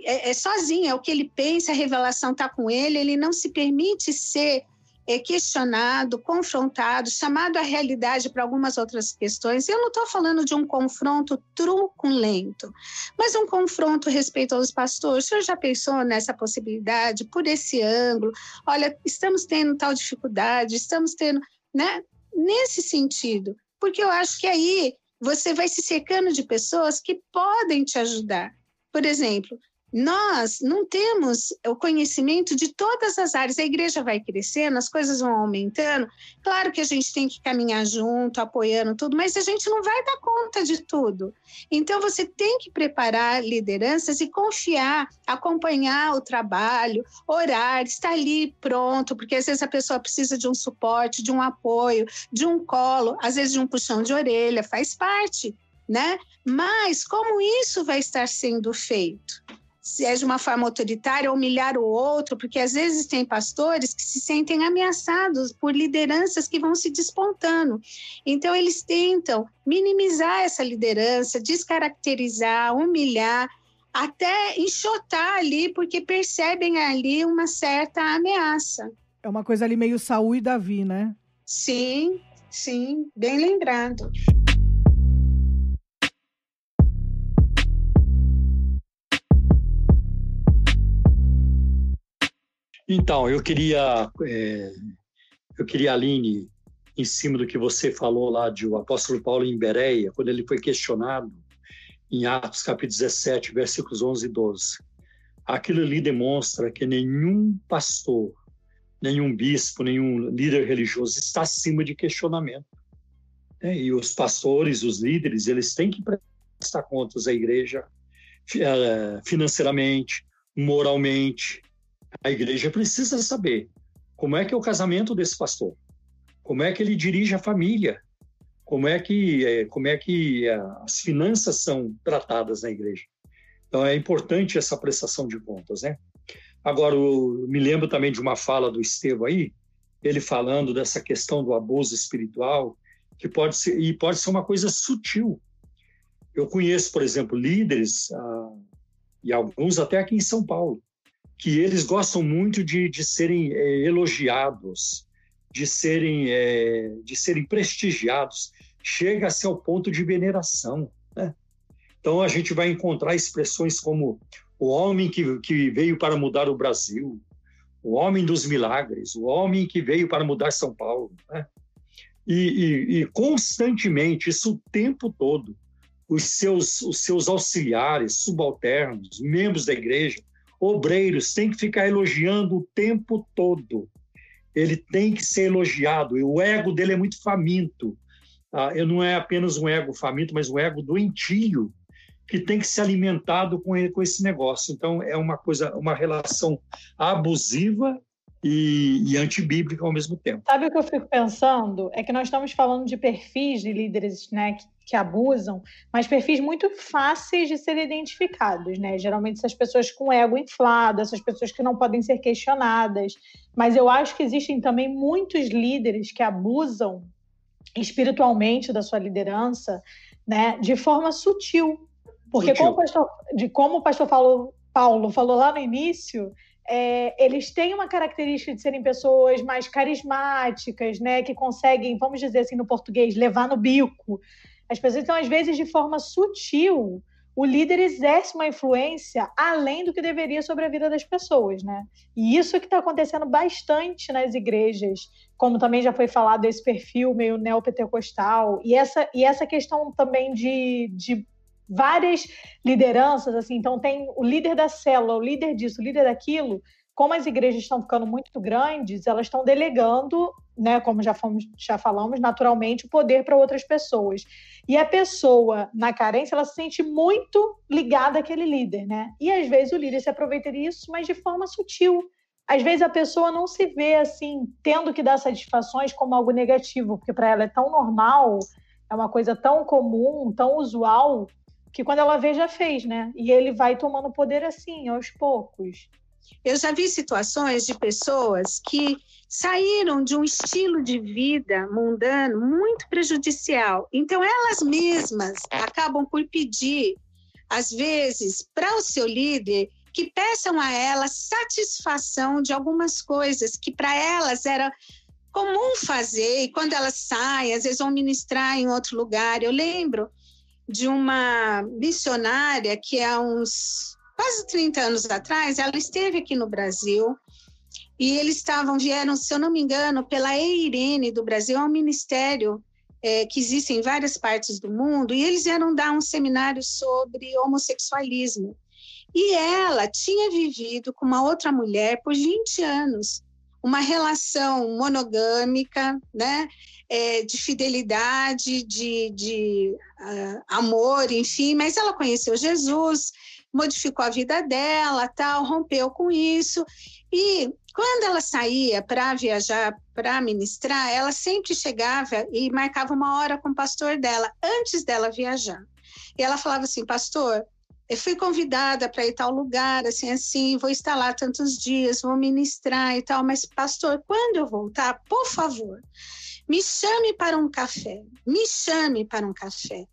é, é sozinho, é o que ele pensa, a revelação está com ele, ele não se permite ser é, questionado, confrontado, chamado à realidade para algumas outras questões. Eu não estou falando de um confronto truculento, mas um confronto respeito aos pastores. O senhor já pensou nessa possibilidade, por esse ângulo? Olha, estamos tendo tal dificuldade, estamos tendo, né? Nesse sentido, porque eu acho que aí você vai se cercando de pessoas que podem te ajudar. Por exemplo, nós não temos o conhecimento de todas as áreas. A igreja vai crescendo, as coisas vão aumentando. Claro que a gente tem que caminhar junto, apoiando tudo, mas a gente não vai dar conta de tudo. Então, você tem que preparar lideranças e confiar, acompanhar o trabalho, orar, estar ali pronto, porque às vezes a pessoa precisa de um suporte, de um apoio, de um colo, às vezes de um puxão de orelha, faz parte. Né? Mas como isso vai estar sendo feito? Se é de uma forma autoritária, humilhar o outro, porque às vezes tem pastores que se sentem ameaçados por lideranças que vão se despontando. Então, eles tentam minimizar essa liderança, descaracterizar, humilhar, até enxotar ali, porque percebem ali uma certa ameaça.
É uma coisa ali meio Saul e Davi, né?
Sim, sim, bem lembrado.
Então, eu queria, é, eu queria, Aline, em cima do que você falou lá de o apóstolo Paulo em Bereia, quando ele foi questionado em Atos capítulo 17, versículos 11 e 12. Aquilo ali demonstra que nenhum pastor, nenhum bispo, nenhum líder religioso está acima de questionamento. É, e os pastores, os líderes, eles têm que prestar contas à igreja é, financeiramente, moralmente. A igreja precisa saber como é que é o casamento desse pastor, como é que ele dirige a família, como é que é, como é que é, as finanças são tratadas na igreja. Então é importante essa prestação de contas, né? Agora eu me lembro também de uma fala do Estevão aí, ele falando dessa questão do abuso espiritual, que pode ser e pode ser uma coisa sutil. Eu conheço, por exemplo, líderes ah, e alguns até aqui em São Paulo, que eles gostam muito de, de serem é, elogiados, de serem, é, de serem prestigiados, chega-se ao ponto de veneração. Né? Então a gente vai encontrar expressões como o homem que, que veio para mudar o Brasil, o homem dos milagres, o homem que veio para mudar São Paulo. Né? E, e, e, constantemente, isso o tempo todo, os seus, os seus auxiliares, subalternos, membros da igreja, obreiros, têm que ficar elogiando o tempo todo. Ele tem que ser elogiado, e o ego dele é muito faminto. Ah, não é apenas um ego faminto, mas um ego doentio que tem que ser alimentado com, com esse negócio. Então é uma coisa, uma relação abusiva e, e antibíblica ao mesmo tempo.
Sabe o que eu fico pensando? É que nós estamos falando de perfis de líderes né, que, que, abusam, mas perfis muito fáceis de serem identificados. Né? Geralmente, essas pessoas com ego inflado, essas pessoas que não podem ser questionadas. Mas eu acho que existem também muitos líderes que abusam espiritualmente da sua liderança, né, de forma sutil. Porque sutil. Como, pastor, de, como o pastor Paulo, Paulo falou lá no início, é, eles têm uma característica de serem pessoas mais carismáticas, né, que conseguem, vamos dizer assim no português, levar no bico. As pessoas, então, às vezes, de forma sutil, o líder exerce uma influência além do que deveria sobre a vida das pessoas, né? E isso é que está acontecendo bastante nas igrejas, como também já foi falado esse perfil meio neopentecostal e essa e essa questão também de, de várias lideranças, assim, então tem o líder da célula, o líder disso, o líder daquilo, como as igrejas estão ficando muito grandes, elas estão delegando, né, como já, fomos, já falamos, naturalmente, o poder para outras pessoas. E a pessoa, na carência, ela se sente muito ligada àquele líder, né? E às vezes o líder se aproveita disso, mas de forma sutil. Às vezes a pessoa não se vê assim, tendo que dar satisfações como algo negativo, porque para ela é tão normal, é uma coisa tão comum, tão usual, que quando ela vê, já fez, né? E ele vai tomando poder assim, aos poucos.
Eu já vi situações de pessoas que saíram de um estilo de vida mundano muito prejudicial. Então, elas mesmas acabam por pedir, às vezes, para o seu líder que peçam a ela satisfação de algumas coisas que para elas era comum fazer, e quando elas saem, às vezes vão ministrar em outro lugar. Eu lembro de uma missionária que há uns quase 30 anos atrás, ela esteve aqui no Brasil e eles estavam, vieram, se eu não me engano, pela EIRENE do Brasil, é um ministério é, que existe em várias partes do mundo, e eles vieram dar um seminário sobre homossexualismo. E ela tinha vivido com uma outra mulher por 20 anos, uma relação monogâmica, né? É, de fidelidade, de, de uh, amor, enfim, mas ela conheceu Jesus, modificou a vida dela, tal, rompeu com isso. E quando ela saía para viajar, para ministrar, ela sempre chegava e marcava uma hora com o pastor dela, antes dela viajar. E ela falava assim: Pastor, eu fui convidada para ir tal lugar, assim, assim, vou estar lá tantos dias, vou ministrar e tal, mas, pastor, quando eu voltar, por favor, me chame para um café, me chame para um café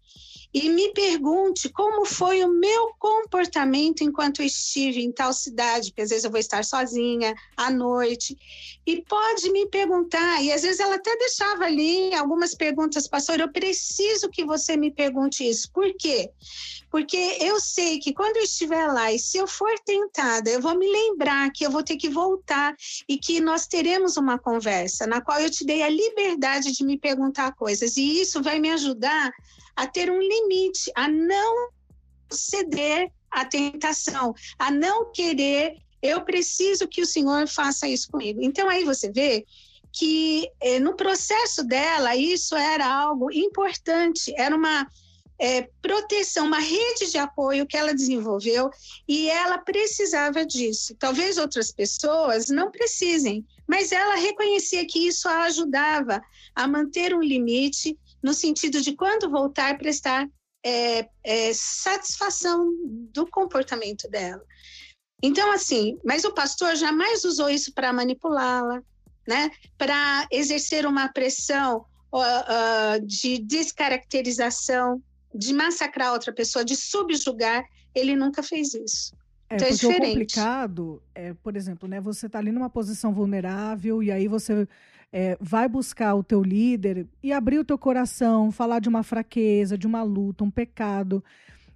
e me pergunte como foi o meu comportamento enquanto estive em tal cidade, porque às vezes eu vou estar sozinha à noite, e pode me perguntar, e às vezes ela até deixava ali algumas perguntas, pastor, eu preciso que você me pergunte isso. Por quê? porque eu sei que quando eu estiver lá e se eu for tentada, eu vou me lembrar que eu vou ter que voltar e que nós teremos uma conversa na qual eu te dei a liberdade de me perguntar coisas, e isso vai me ajudar a ter um limite, a não ceder à tentação, a não querer, eu preciso que o Senhor faça isso comigo. Então aí você vê que eh, no processo dela isso era algo importante, era uma é, proteção, uma rede de apoio que ela desenvolveu e ela precisava disso. Talvez outras pessoas não precisem, mas ela reconhecia que isso a ajudava a manter um limite no sentido de quando voltar prestar é, é, satisfação do comportamento dela. Então, assim, mas o pastor jamais usou isso para manipulá-la, né? Para exercer uma pressão uh, uh, de descaracterização, de massacrar outra pessoa, de subjugar. Ele nunca fez isso.
É, então é diferente. O complicado é, por exemplo, né? Você está ali numa posição vulnerável e aí você é, vai buscar o teu líder e abrir o teu coração, falar de uma fraqueza, de uma luta, um pecado.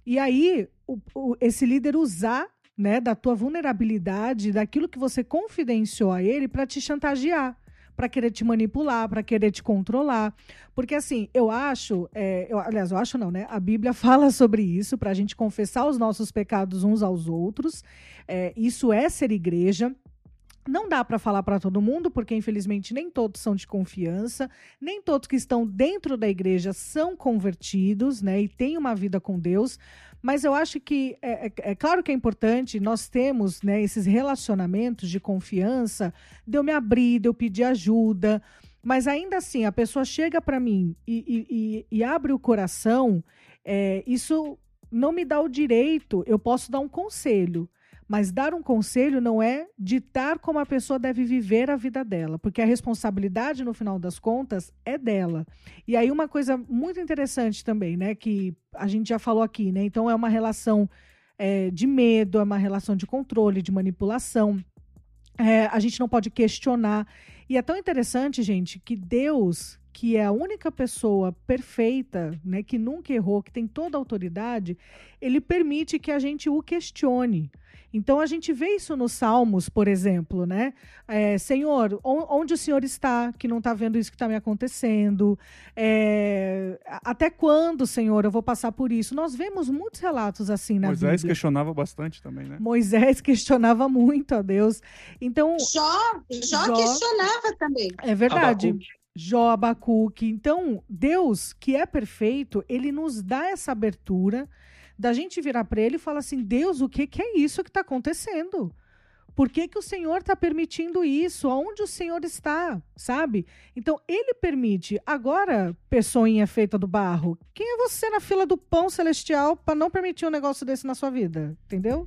E aí, o, o, esse líder usar né, da tua vulnerabilidade, daquilo que você confidenciou a ele para te chantagear para querer te manipular, para querer te controlar. Porque, assim, eu acho, é, eu, aliás, eu acho não, né? A Bíblia fala sobre isso, para a gente confessar os nossos pecados uns aos outros. É, isso é ser igreja. Não dá para falar para todo mundo, porque infelizmente nem todos são de confiança, nem todos que estão dentro da igreja são convertidos, né, e têm uma vida com Deus. Mas eu acho que é, é, é claro que é importante nós temos, né, esses relacionamentos de confiança, de eu me abrir, de eu pedir ajuda. Mas ainda assim, a pessoa chega para mim e, e, e, abre o coração, é, isso não me dá o direito. Eu posso dar um conselho, mas dar um conselho não é ditar como a pessoa deve viver a vida dela, porque a responsabilidade, no final das contas, é dela. E aí, uma coisa muito interessante também, né, que a gente já falou aqui, né? Então, é uma relação é, de medo, é uma relação de controle, de manipulação. É, a gente não pode questionar. E é tão interessante, gente, que Deus, que é a única pessoa perfeita, né, que nunca errou, que tem toda a autoridade, ele permite que a gente o questione. Então a gente vê isso nos Salmos, por exemplo, né? É, Senhor, onde o Senhor está que não está vendo isso que está me acontecendo? É, até quando, Senhor, eu vou passar por isso? Nós vemos muitos relatos assim na
Moisés
Bíblia.
questionava bastante também, né?
Moisés questionava muito a Deus. Então
Jó, Jó, Jó questionava também.
É verdade. Abacuque. Jó, Abacuque. Então, Deus, que é perfeito, ele nos dá essa abertura da gente virar para ele e falar assim: Deus, o que, que é isso que está acontecendo? Por que, que o Senhor está permitindo isso? Aonde o Senhor está? Sabe? Então, ele permite. Agora, pessoinha feita do barro, quem é você na fila do pão celestial para não permitir um negócio desse na sua vida? Entendeu?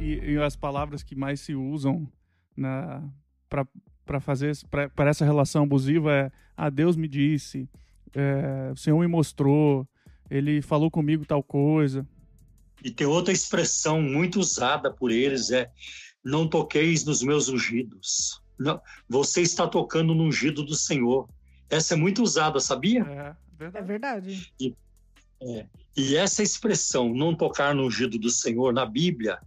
E, e, as palavras que mais se usam na para fazer para essa relação abusiva é ah, Deus me disse, é, o Senhor me mostrou, ele falou comigo tal coisa.
E tem outra expressão muito usada por eles é não toqueis nos meus ungidos. Não, você está tocando no ungido do Senhor. Essa é muito usada, sabia?
É verdade. É verdade.
E, é, e essa expressão, não tocar no ungido do Senhor, na Bíblia,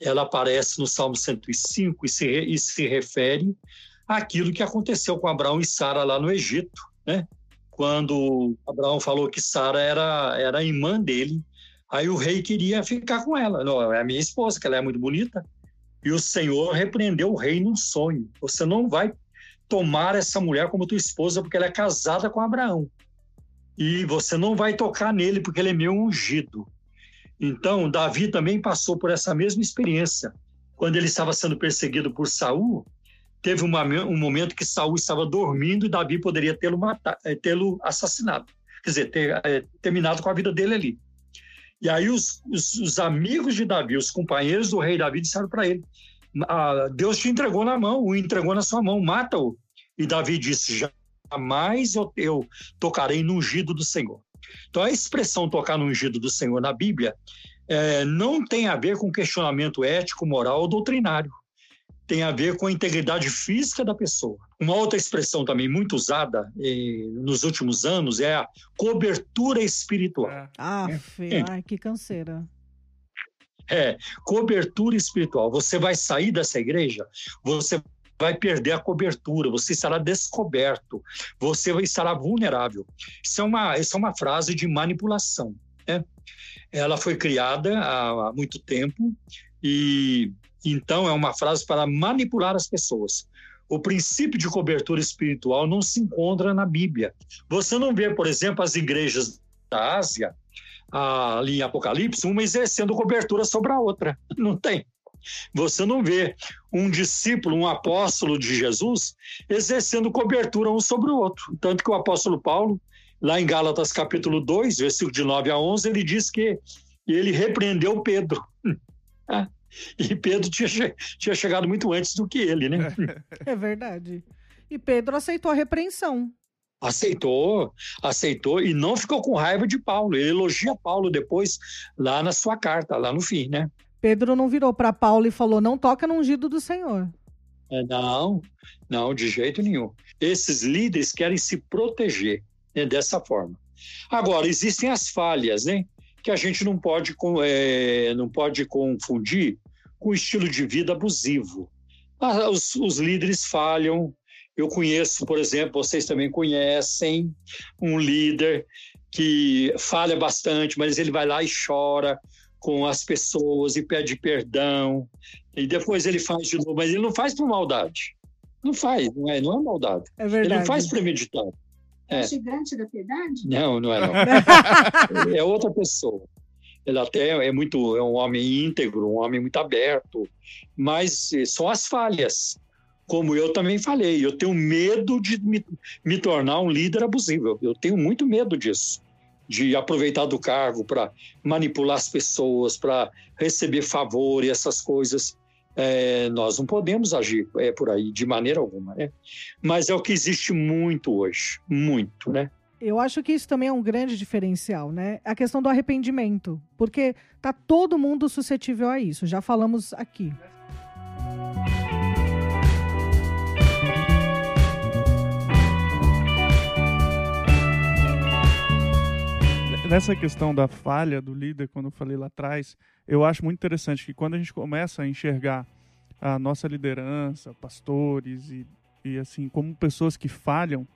ela aparece no Salmo 105 e se, e se refere àquilo que aconteceu com Abraão e Sara lá no Egito, né? Quando Abraão falou que Sara era, era irmã dele, aí o rei queria ficar com ela. Não, é a minha esposa, que ela é muito bonita. E o Senhor repreendeu o rei num sonho. Você não vai tomar essa mulher como tua esposa porque ela é casada com Abraão. E você não vai tocar nele porque ele é meu ungido. Então, Davi também passou por essa mesma experiência. Quando ele estava sendo perseguido por Saul, teve uma, um momento que Saul estava dormindo e Davi poderia tê-lo eh, tê assassinado, quer dizer, ter é, terminado com a vida dele ali. E aí os, os, os, amigos de Davi, os companheiros do rei Davi, disseram para ele: ah, Deus te entregou na mão, o entregou na sua mão, mata-o. E Davi disse: Jamais eu, eu tocarei no ungido do Senhor. Então, a expressão tocar no ungido do Senhor na Bíblia é, não tem a ver com questionamento ético, moral ou doutrinário. Tem a ver com a integridade física da pessoa. Uma outra expressão também muito usada eh, nos últimos anos é a cobertura espiritual.
É.
Ah,
É.
ai, que canseira.
É, cobertura espiritual. Você vai sair dessa igreja, você vai perder a cobertura, você estará descoberto, você estará vulnerável. Isso é uma, isso é uma frase de manipulação. Né? Ela foi criada há, há muito tempo e então é uma frase para manipular as pessoas. O princípio de cobertura espiritual não se encontra na Bíblia. Você não vê, por exemplo, as igrejas da Ásia, ali em Apocalipse, uma exercendo cobertura sobre a outra. Não tem. Você não vê um discípulo, um apóstolo de Jesus, exercendo cobertura um sobre o outro. Tanto que o apóstolo Paulo, lá em Gálatas capítulo 2, versículo de 9 a 11, ele diz que ele repreendeu Pedro. E Pedro tinha, che- tinha chegado muito antes do que ele, né?
É verdade. E Pedro aceitou a repreensão.
Aceitou, aceitou e não ficou com raiva de Paulo. Ele elogia Paulo depois, lá na sua carta, lá no fim, né?
Pedro não virou para Paulo e falou: não toca no ungido do Senhor.
É, Não, não, de jeito nenhum. Esses líderes querem se proteger né, dessa forma. Agora, existem as falhas, né? Que a gente não pode, é, não pode confundir com o estilo de vida abusivo. Ah, os, os líderes falham. Eu conheço, por exemplo, vocês também conhecem um líder que falha bastante, mas ele vai lá e chora com as pessoas e pede perdão e depois ele faz de novo, mas ele não faz por maldade. Não faz, não é, não é maldade.
É
Ele
verdade.
não faz premeditado.
É.
É.
O gigante da piedade?
Não, não é não. é outra pessoa. Ele até é muito, é um homem íntegro, um homem muito aberto, mas eh, são as falhas. Como eu também falei, eu tenho medo de me, me tornar um líder abusivo. Eu tenho muito medo disso, de aproveitar do cargo para manipular as pessoas, para receber favor e essas coisas. É, nós não podemos agir é, por aí de maneira alguma, né? Mas é o que existe muito hoje, muito, né?
Eu acho que isso também é um grande diferencial, né? A questão do arrependimento. Porque tá todo mundo suscetível a isso. Já falamos aqui.
Nessa questão da falha do líder, quando eu falei lá atrás, eu acho muito interessante que quando a gente começa a enxergar a nossa liderança, pastores e, e assim, como pessoas que falham,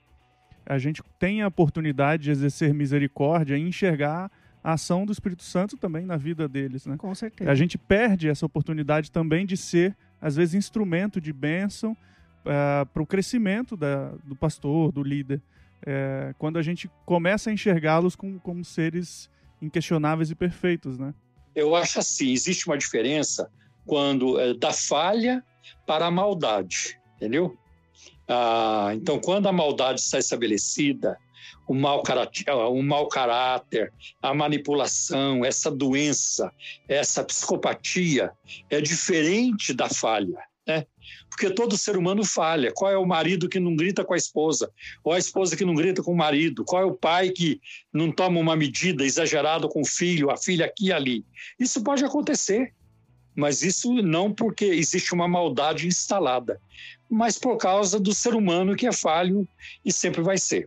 a gente tem a oportunidade de exercer misericórdia e enxergar a ação do Espírito Santo também na vida deles, né?
Com certeza.
A gente perde essa oportunidade também de ser, às vezes, instrumento de bênção para o crescimento da- do pastor, do líder. É, quando a gente começa a enxergá-los como, como seres inquestionáveis e perfeitos, né?
Eu acho assim, existe uma diferença quando é, da falha para a maldade, entendeu? Ah, então, quando a maldade está estabelecida, o mau, caráter, o mau caráter, a manipulação, essa doença, essa psicopatia é diferente da falha, né? Porque todo ser humano falha. Qual é o marido que não grita com a esposa? Ou a esposa que não grita com o marido? Qual é o pai que não toma uma medida exagerada com o filho, a filha aqui e ali? Isso pode acontecer, mas isso não porque existe uma maldade instalada, mas por causa do ser humano que é falho e sempre vai ser.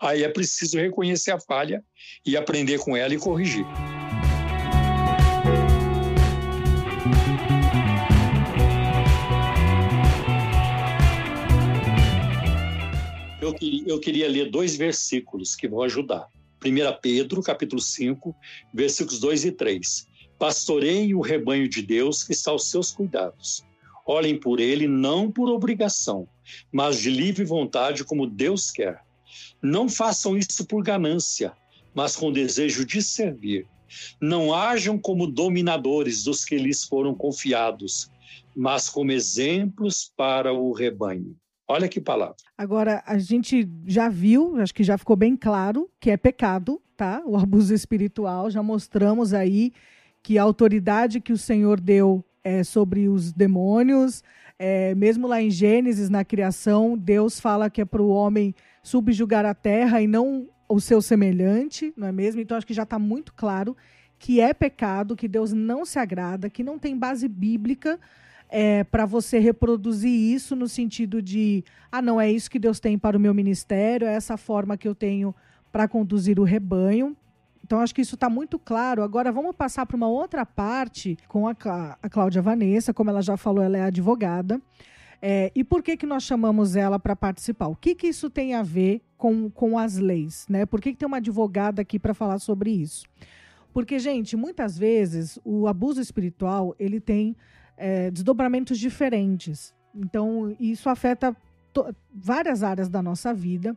Aí é preciso reconhecer a falha e aprender com ela e corrigir. Eu, eu queria ler dois versículos que vão ajudar. 1 Pedro, capítulo 5, versículos 2 e 3. Pastoreiem o rebanho de Deus que está aos seus cuidados. Olhem por ele não por obrigação, mas de livre vontade, como Deus quer. Não façam isso por ganância, mas com desejo de servir. Não hajam como dominadores dos que lhes foram confiados, mas como exemplos para o rebanho. Olha que palavra.
Agora, a gente já viu, acho que já ficou bem claro que é pecado, tá? O abuso espiritual. Já mostramos aí que a autoridade que o Senhor deu é sobre os demônios. É, mesmo lá em Gênesis, na criação, Deus fala que é para o homem subjugar a terra e não o seu semelhante, não é mesmo? Então, acho que já está muito claro que é pecado, que Deus não se agrada, que não tem base bíblica é, para você reproduzir isso no sentido de, ah, não, é isso que Deus tem para o meu ministério, é essa forma que eu tenho para conduzir o rebanho. Então, acho que isso está muito claro. Agora, vamos passar para uma outra parte com a, a Cláudia Vanessa. Como ela já falou, ela é advogada. É, e por que, que nós chamamos ela para participar? O que, que isso tem a ver com, com as leis? Né? Por que, que tem uma advogada aqui para falar sobre isso? Porque, gente, muitas vezes o abuso espiritual ele tem é, desdobramentos diferentes. Então, isso afeta várias áreas da nossa vida.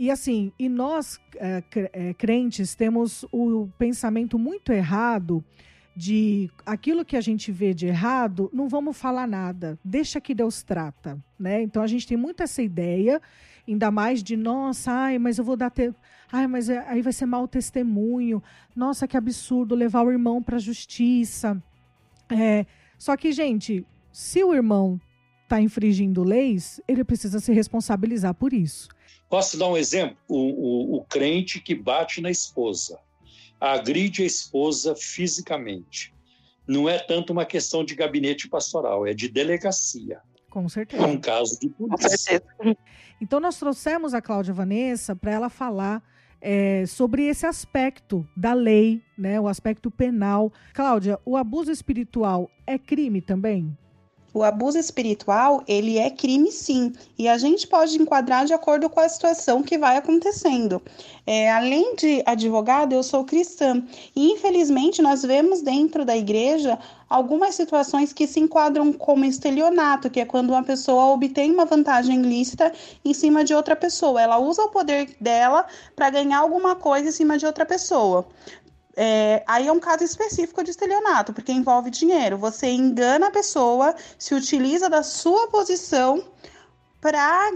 E assim, e nós é, é, crentes temos o pensamento muito errado de aquilo que a gente vê de errado, não vamos falar nada, deixa que Deus trata, né? Então a gente tem muito essa ideia, ainda mais de nossa, ai, mas eu vou dar te... ai, mas é, aí vai ser mau testemunho, nossa, que absurdo levar o irmão para a justiça. É, só que, gente, se o irmão está infringindo leis, ele precisa se responsabilizar por isso.
Posso dar um exemplo? O, o, o crente que bate na esposa, agride a esposa fisicamente. Não é tanto uma questão de gabinete pastoral, é de delegacia.
Com certeza.
É um caso de polícia.
Então, nós trouxemos a Cláudia Vanessa para ela falar é, sobre esse aspecto da lei, né, o aspecto penal. Cláudia, o abuso espiritual é crime também?
O abuso espiritual, ele é crime sim, e a gente pode enquadrar de acordo com a situação que vai acontecendo. É, além de advogada, eu sou cristã, e infelizmente nós vemos dentro da igreja algumas situações que se enquadram como estelionato, que é quando uma pessoa obtém uma vantagem ilícita em cima de outra pessoa. Ela usa o poder dela para ganhar alguma coisa em cima de outra pessoa. É, aí é um caso específico de estelionato, porque envolve dinheiro. Você engana a pessoa, se utiliza da sua posição para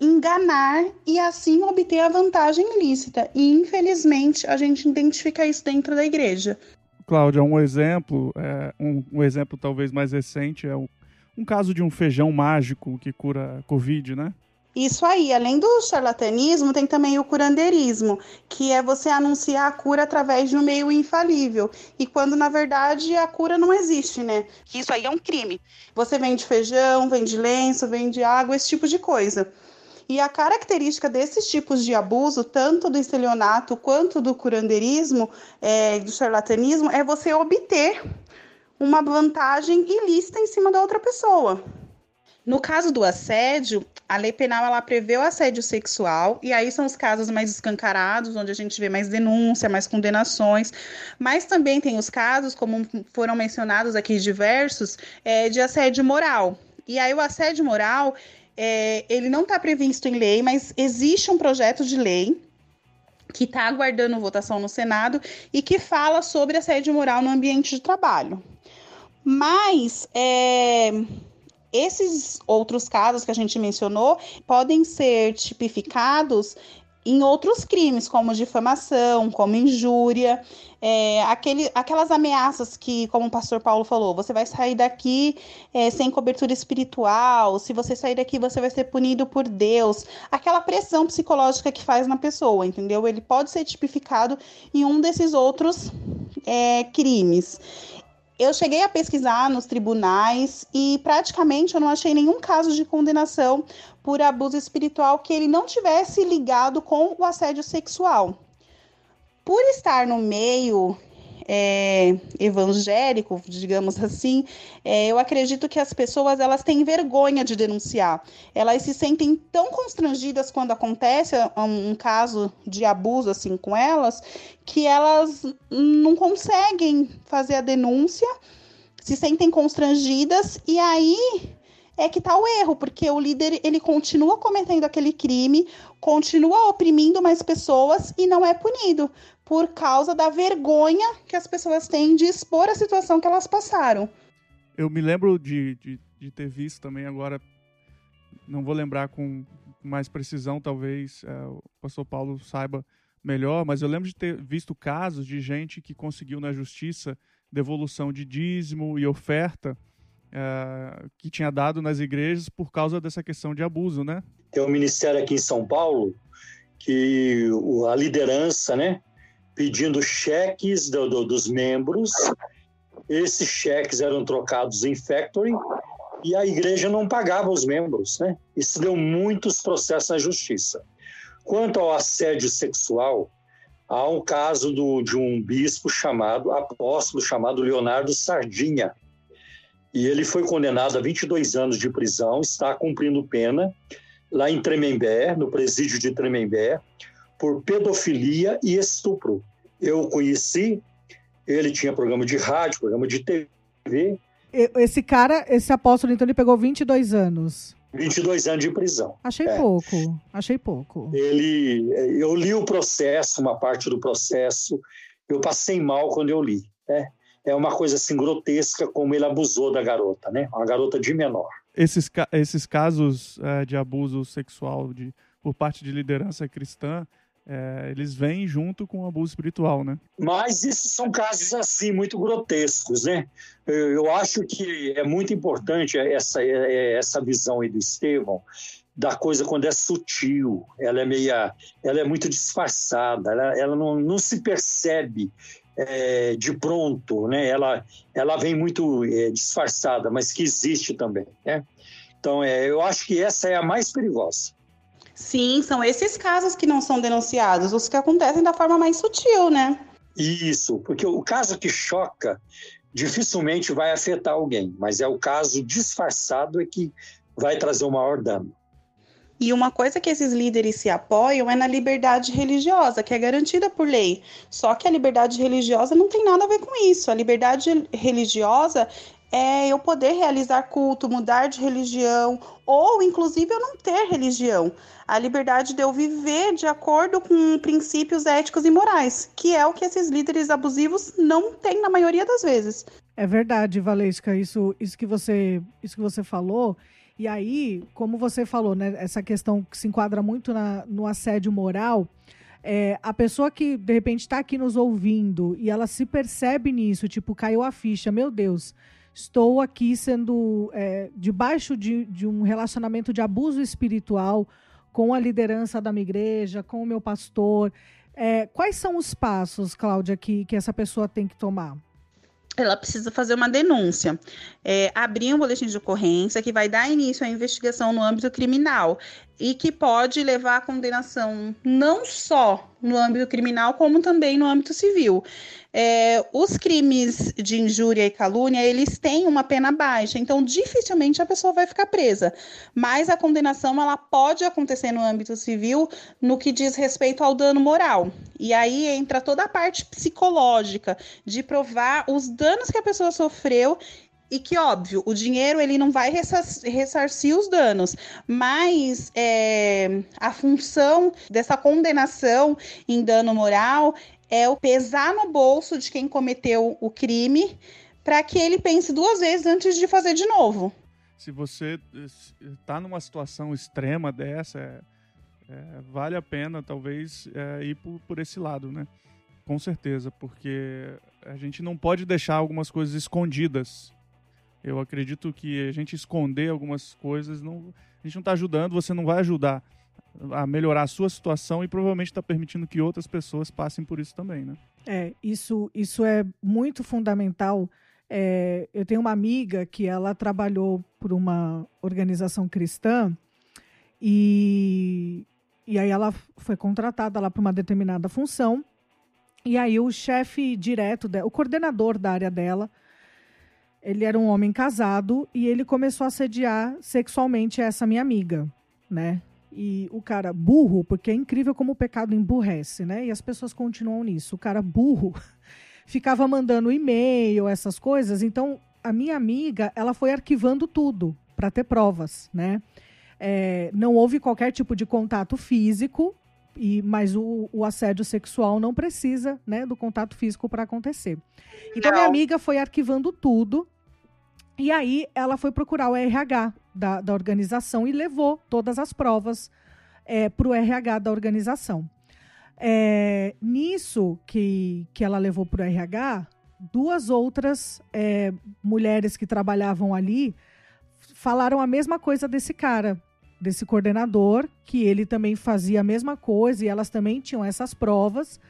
enganar e assim obter a vantagem ilícita. E infelizmente a gente identifica isso dentro da igreja.
Cláudia, um exemplo, é, um, um, exemplo talvez mais recente é um, um caso de um feijão mágico que cura Covid, né?
Isso aí, além do charlatanismo, tem também o curandeirismo, que é você anunciar a cura através de um meio infalível. E quando, na verdade, a cura não existe, né?
Isso aí é um crime.
Você vende feijão, vende lenço, vende água, esse tipo de coisa. E a característica desses tipos de abuso, tanto do estelionato quanto do curandeirismo, é, do charlatanismo, é você obter uma vantagem ilícita em cima da outra pessoa. No caso do assédio, a lei penal ela prevê o assédio sexual, e aí são os casos mais escancarados, onde a gente vê mais denúncia, mais condenações, mas também tem os casos, como foram mencionados aqui diversos, é, de assédio moral. E aí o assédio moral, é, ele não está previsto em lei, mas existe um projeto de lei que está aguardando votação no Senado e que fala sobre assédio moral no ambiente de trabalho. Mas é, esses outros casos que a gente mencionou podem ser tipificados em outros crimes, como difamação, como injúria, é, aquele, aquelas ameaças que, como o pastor Paulo falou, você vai sair daqui é, sem cobertura espiritual, se você sair daqui, você vai ser punido por Deus. Aquela pressão psicológica que faz na pessoa, entendeu? Ele pode ser tipificado em um desses outros é, crimes. Eu cheguei a pesquisar nos tribunais e praticamente eu não achei nenhum caso de condenação por abuso espiritual que ele não tivesse ligado com o assédio sexual. Por estar no meio é, evangélico, digamos assim, é, eu acredito que as pessoas elas têm vergonha de denunciar. Elas se sentem tão constrangidas quando acontece um, um caso de abuso assim com elas, que elas não conseguem fazer a denúncia, se sentem constrangidas e aí é que está o erro, porque o líder ele continua cometendo aquele crime, continua oprimindo mais pessoas e não é punido por causa da vergonha que as pessoas têm de expor a situação que elas passaram.
Eu me lembro de, de, de ter visto também agora, não vou lembrar com mais precisão, talvez é, o pastor Paulo saiba melhor, mas eu lembro de ter visto casos de gente que conseguiu na justiça devolução de dízimo e oferta é, que tinha dado nas igrejas por causa dessa questão de abuso, né?
Tem um ministério aqui em São Paulo que a liderança, né, pedindo cheques do, do, dos membros. Esses cheques eram trocados em factoring e a igreja não pagava os membros. Né? Isso deu muitos processos na justiça. Quanto ao assédio sexual, há um caso do, de um bispo chamado, apóstolo chamado Leonardo Sardinha. E ele foi condenado a 22 anos de prisão, está cumprindo pena lá em Tremembé, no presídio de Tremembé, por pedofilia e estupro. Eu o conheci, ele tinha programa de rádio, programa de TV.
Esse cara, esse apóstolo, então, ele pegou 22 anos.
22 anos de prisão.
Achei é. pouco, achei pouco.
Ele, eu li o processo, uma parte do processo, eu passei mal quando eu li, né? É uma coisa assim grotesca como ele abusou da garota, né? Uma garota de menor.
Esses, esses casos é, de abuso sexual de, por parte de liderança cristã, é, eles vêm junto com o abuso espiritual, né?
Mas esses são casos assim muito grotescos, né? Eu, acho que é muito importante essa essa visão aí do Estevão da coisa quando é sutil, ela é meia, ela é muito disfarçada, ela, ela não, não se percebe é, de pronto, né? Ela ela vem muito é, disfarçada, mas que existe também, né? Então, é, eu acho que essa é a mais perigosa.
Sim, são esses casos que não são denunciados, os que acontecem da forma mais sutil, né?
Isso, porque o caso que choca dificilmente vai afetar alguém, mas é o caso disfarçado é que vai trazer o maior dano.
E uma coisa que esses líderes se apoiam é na liberdade religiosa, que é garantida por lei. Só que a liberdade religiosa não tem nada a ver com isso. A liberdade religiosa é eu poder realizar culto, mudar de religião, ou inclusive eu não ter religião. A liberdade de eu viver de acordo com princípios éticos e morais, que é o que esses líderes abusivos não têm na maioria das vezes.
É verdade, Valesca, isso, isso, que, você, isso que você falou. E aí, como você falou, né, essa questão que se enquadra muito na, no assédio moral, é, a pessoa que de repente está aqui nos ouvindo e ela se percebe nisso, tipo, caiu a ficha, meu Deus, estou aqui sendo é, debaixo de, de um relacionamento de abuso espiritual com a liderança da minha igreja, com o meu pastor. É, quais são os passos, Cláudia, que, que essa pessoa tem que tomar?
ela precisa fazer uma denúncia, é, abrir um boletim de ocorrência que vai dar início à investigação no âmbito criminal e que pode levar à condenação não só no âmbito criminal, como também no âmbito civil. É, os crimes de injúria e calúnia, eles têm uma pena baixa, então dificilmente a pessoa vai ficar presa. Mas a condenação, ela pode acontecer no âmbito civil no que diz respeito ao dano moral. E aí entra toda a parte psicológica de provar os danos que a pessoa sofreu e que, óbvio, o dinheiro ele não vai ressarcir os danos, mas é, a função dessa condenação em dano moral é o pesar no bolso de quem cometeu o crime para que ele pense duas vezes antes de fazer de novo.
Se você está numa situação extrema dessa, é, é, vale a pena talvez é, ir por, por esse lado, né? Com certeza, porque a gente não pode deixar algumas coisas escondidas eu acredito que a gente esconder algumas coisas, não, a gente não está ajudando, você não vai ajudar a melhorar a sua situação e provavelmente está permitindo que outras pessoas passem por isso também, né?
É, isso, isso é muito fundamental. É, eu tenho uma amiga que ela trabalhou por uma organização cristã e, e aí ela foi contratada lá para uma determinada função e aí o chefe direto, o coordenador da área dela, ele era um homem casado e ele começou a assediar sexualmente essa minha amiga, né? E o cara burro, porque é incrível como o pecado emburrece, né? E as pessoas continuam nisso. O cara burro ficava mandando e-mail, essas coisas. Então, a minha amiga, ela foi arquivando tudo para ter provas, né? É, não houve qualquer tipo de contato físico, e, mas o, o, assédio sexual não precisa né, do contato físico para acontecer. Então, não. minha amiga foi arquivando tudo. E aí ela foi procurar o RH da, da organização e levou todas as provas é, para o RH da organização. É, nisso que, que ela levou para o RH, duas outras é, mulheres que trabalhavam ali falaram a mesma coisa desse cara, desse coordenador, que ele também fazia a mesma coisa e elas também tinham essas provas,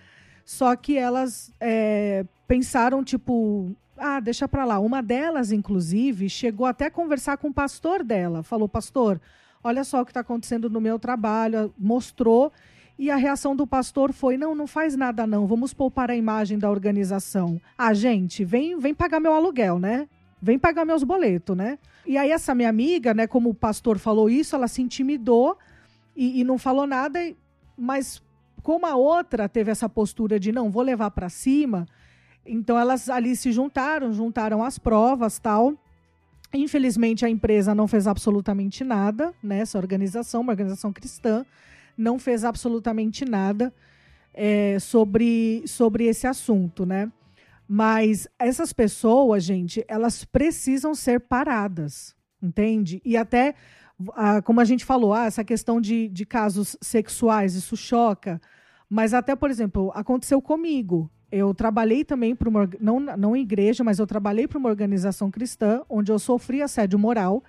só que elas é, pensaram, tipo, ah, deixa para lá. Uma delas, inclusive, chegou até a conversar com o pastor dela. Falou, pastor, olha só o que está acontecendo no meu trabalho. Mostrou. E a reação do pastor foi: não, não faz nada, não. Vamos poupar a imagem da organização. Ah, gente, vem, vem pagar meu aluguel, né? Vem pagar meus boletos, né? E aí, essa minha amiga, né, como o pastor falou isso, ela se intimidou e, e não falou nada, mas como a outra teve essa postura de não, vou levar para cima, então elas ali se juntaram, juntaram as provas, tal. Infelizmente a empresa não fez absolutamente nada, né? Essa organização, uma organização cristã, não fez absolutamente nada é, sobre, sobre esse assunto, né? Mas essas pessoas, gente, elas precisam ser paradas, entende? E até, ah, como a gente falou, ah, essa questão de, de casos sexuais, isso choca. Mas até, por exemplo, aconteceu comigo. Eu trabalhei também para uma não não igreja, mas eu trabalhei para uma organização cristã onde eu sofri assédio moral.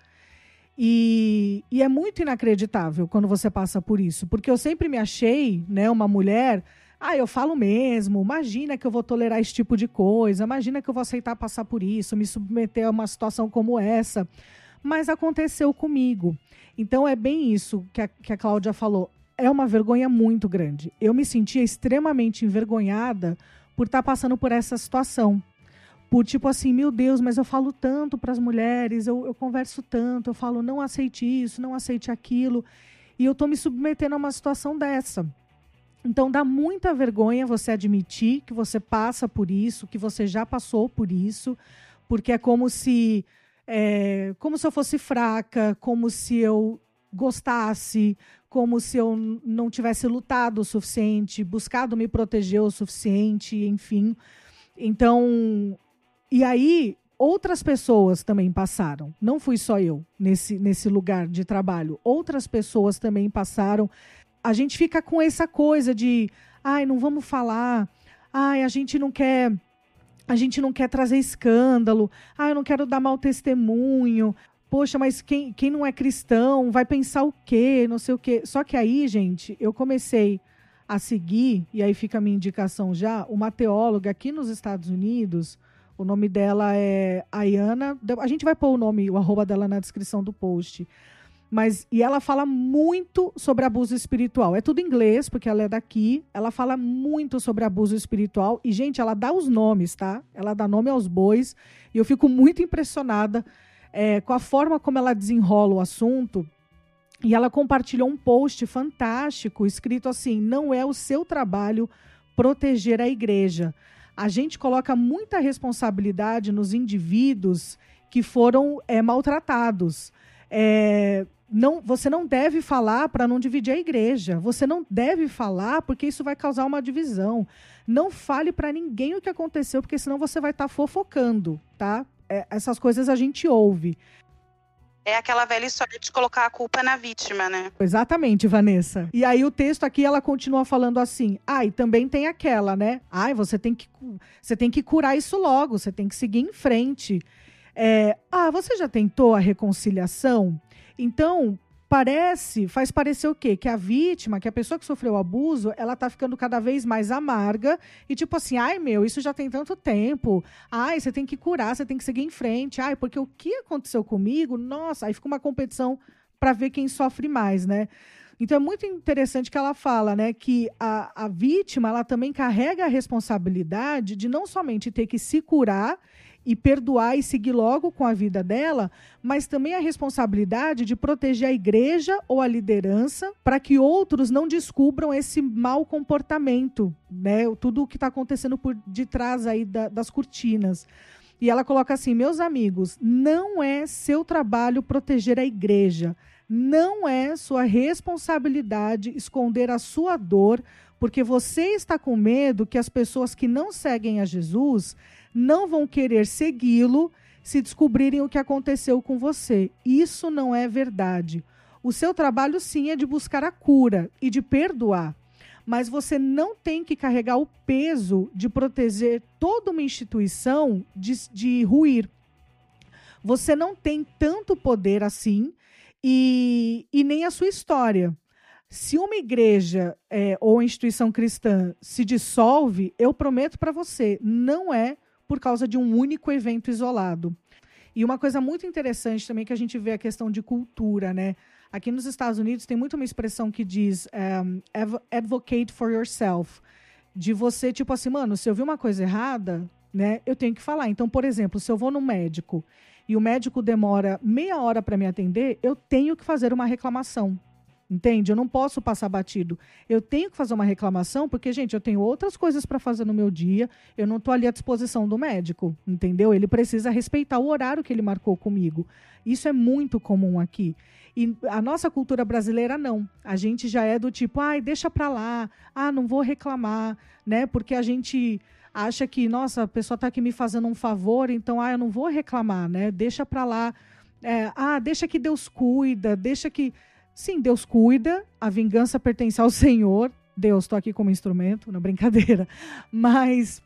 E, e, é muito inacreditável quando você passa por isso, porque eu sempre me achei, né, uma mulher. Ah, eu falo mesmo. Imagina que eu vou tolerar esse tipo de coisa. Imagina que eu vou aceitar passar por isso, me submeter a uma situação como essa. Mas aconteceu comigo. Então é bem isso que a, que a Cláudia falou. É uma vergonha muito grande. Eu me sentia extremamente envergonhada por estar tá passando por essa situação. Por tipo assim, meu Deus, mas eu falo tanto para as mulheres, eu, eu converso tanto, eu falo não aceite isso, não aceite aquilo, e eu estou me submetendo a uma situação dessa. Então dá muita vergonha você admitir que você passa por isso, que você já passou por isso, porque é como se é, como se eu fosse fraca, como se eu gostasse, como se eu não tivesse lutado o suficiente, buscado me proteger o suficiente, enfim. Então, e aí outras pessoas também passaram. Não fui só eu nesse, nesse lugar de trabalho. Outras pessoas também passaram. A gente fica com essa coisa de, ai, não vamos falar. Ai, a gente não quer a gente não quer trazer escândalo, ah, eu não quero dar mau testemunho, poxa, mas quem, quem não é cristão vai pensar o quê? Não sei o quê. Só que aí, gente, eu comecei a seguir, e aí fica a minha indicação já, uma teóloga aqui nos Estados Unidos. O nome dela é Ayana. A gente vai pôr o nome, o arroba dela na descrição do post. Mas, e ela fala muito sobre abuso espiritual. É tudo em inglês, porque ela é daqui. Ela fala muito sobre abuso espiritual. E, gente, ela dá os nomes, tá? Ela dá nome aos bois. E eu fico muito impressionada é, com a forma como ela desenrola o assunto. E ela compartilhou um post fantástico, escrito assim: não é o seu trabalho proteger a igreja. A gente coloca muita responsabilidade nos indivíduos que foram é, maltratados. É, não, você não deve falar para não dividir a igreja. Você não deve falar porque isso vai causar uma divisão. Não fale para ninguém o que aconteceu, porque senão você vai estar tá fofocando, tá? É, essas coisas a gente ouve.
É aquela velha história de colocar a culpa na vítima, né?
Exatamente, Vanessa. E aí o texto aqui ela continua falando assim: "Ah, e também tem aquela, né? Ai, você tem que você tem que curar isso logo, você tem que seguir em frente. É, ah, você já tentou a reconciliação? Então, parece, faz parecer o quê? Que a vítima, que a pessoa que sofreu o abuso, ela tá ficando cada vez mais amarga e tipo assim, ai meu, isso já tem tanto tempo. Ai, você tem que curar, você tem que seguir em frente. Ai, porque o que aconteceu comigo? Nossa, aí fica uma competição para ver quem sofre mais, né? Então é muito interessante que ela fala, né, que a, a vítima ela também carrega a responsabilidade de não somente ter que se curar e perdoar e seguir logo com a vida dela, mas também a responsabilidade de proteger a igreja ou a liderança para que outros não descubram esse mau comportamento, né? Tudo o que está acontecendo por detrás aí da, das cortinas. E ela coloca assim: meus amigos, não é seu trabalho proteger a igreja. Não é sua responsabilidade esconder a sua dor, porque você está com medo que as pessoas que não seguem a Jesus não vão querer segui-lo se descobrirem o que aconteceu com você. Isso não é verdade. O seu trabalho, sim, é de buscar a cura e de perdoar. Mas você não tem que carregar o peso de proteger toda uma instituição de, de ruir. Você não tem tanto poder assim e, e nem a sua história. Se uma igreja é, ou instituição cristã se dissolve, eu prometo para você, não é por causa de um único evento isolado. E uma coisa muito interessante também que a gente vê a questão de cultura, né? Aqui nos Estados Unidos tem muito uma expressão que diz um, advocate for yourself. De você, tipo assim, mano, se eu vi uma coisa errada, né, eu tenho que falar. Então, por exemplo, se eu vou no médico e o médico demora meia hora para me atender, eu tenho que fazer uma reclamação. Entende? Eu não posso passar batido. Eu tenho que fazer uma reclamação, porque, gente, eu tenho outras coisas para fazer no meu dia. Eu não estou ali à disposição do médico. Entendeu? Ele precisa respeitar o horário que ele marcou comigo. Isso é muito comum aqui. E a nossa cultura brasileira não. A gente já é do tipo, ai, deixa para lá. Ah, não vou reclamar, né? Porque a gente acha que, nossa, a pessoa está aqui me fazendo um favor, então, ah, eu não vou reclamar, né? Deixa para lá. É, ah, deixa que Deus cuida, deixa que Sim, Deus cuida, a vingança pertence ao Senhor. Deus, estou aqui como instrumento, na brincadeira. Mas,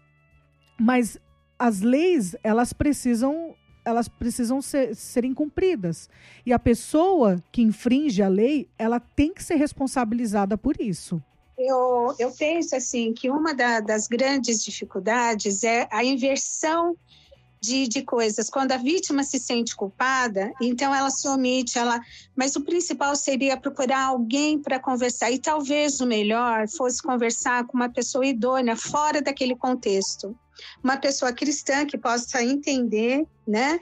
mas as leis, elas precisam elas precisam ser, serem cumpridas. E a pessoa que infringe a lei, ela tem que ser responsabilizada por isso.
Eu, eu penso assim que uma da, das grandes dificuldades é a inversão de, de coisas. Quando a vítima se sente culpada, então ela se omite, ela. Mas o principal seria procurar alguém para conversar. E talvez o melhor fosse conversar com uma pessoa idônea, fora daquele contexto. Uma pessoa cristã que possa entender, né?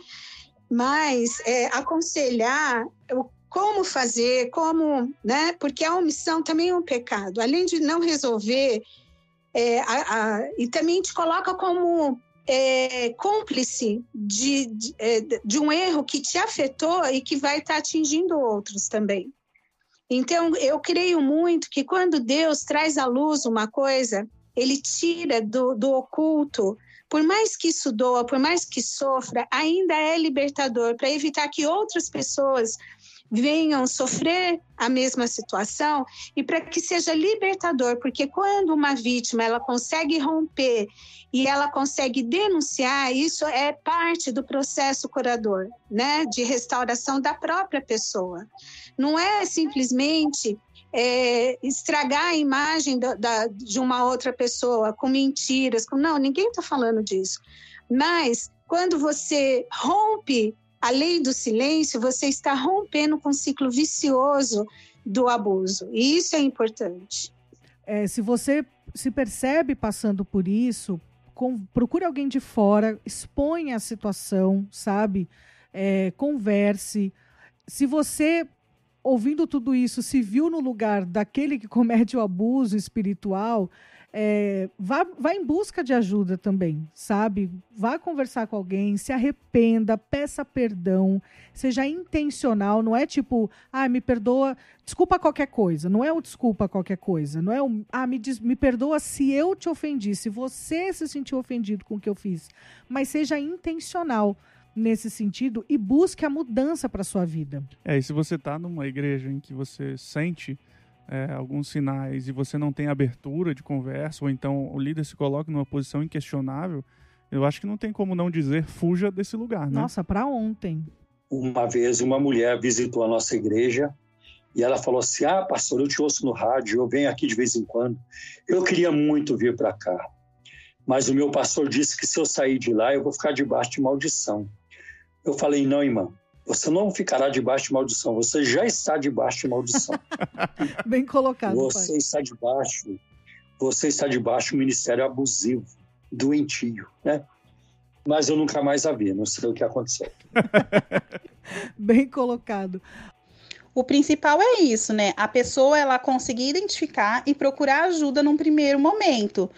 Mas é, aconselhar o como fazer, como, né? Porque a omissão também é um pecado. Além de não resolver, é, a, a, e também te coloca como é, cúmplice de, de, é, de, um erro que te afetou e que vai estar tá atingindo outros também. Então, eu creio muito que quando Deus traz à luz uma coisa, ele tira do, do oculto, por mais que isso doa, por mais que sofra, ainda é libertador para evitar que outras pessoas venham sofrer a mesma situação e para que seja libertador, porque quando uma vítima ela consegue romper e ela consegue denunciar, isso é parte do processo curador, né, de restauração da própria pessoa. Não é simplesmente é, estragar a imagem da, da, de uma outra pessoa com mentiras, com não, ninguém está falando disso. Mas quando você rompe a lei do silêncio, você está rompendo com o ciclo vicioso do abuso. E isso é importante.
É, se você se percebe passando por isso, com, procure alguém de fora, exponha a situação, sabe? É, converse. Se você, ouvindo tudo isso, se viu no lugar daquele que comete o abuso espiritual, é, vá, vá em busca de ajuda também, sabe? Vá conversar com alguém, se arrependa, peça perdão, seja intencional, não é tipo, ah, me perdoa, desculpa qualquer coisa, não é o desculpa qualquer coisa, não é o, ah, me, diz, me perdoa se eu te ofendi, se você se sentiu ofendido com o que eu fiz, mas seja intencional nesse sentido e busque a mudança para sua vida.
É, e se você está numa igreja em que você sente é, alguns sinais e você não tem abertura de conversa, ou então o líder se coloca numa posição inquestionável, eu acho que não tem como não dizer fuja desse lugar, né?
Nossa, para ontem.
Uma vez uma mulher visitou a nossa igreja e ela falou assim: Ah, pastor, eu te ouço no rádio, eu venho aqui de vez em quando. Eu queria muito vir para cá, mas o meu pastor disse que se eu sair de lá eu vou ficar debaixo de maldição. Eu falei: Não, irmã, você não ficará debaixo de maldição, você já está debaixo de maldição.
Bem colocado.
Você pai. está debaixo, você está debaixo do ministério abusivo, doentio, né? Mas eu nunca mais a vi, não sei o que aconteceu.
Bem colocado.
O principal é isso, né? A pessoa ela conseguir identificar e procurar ajuda num primeiro momento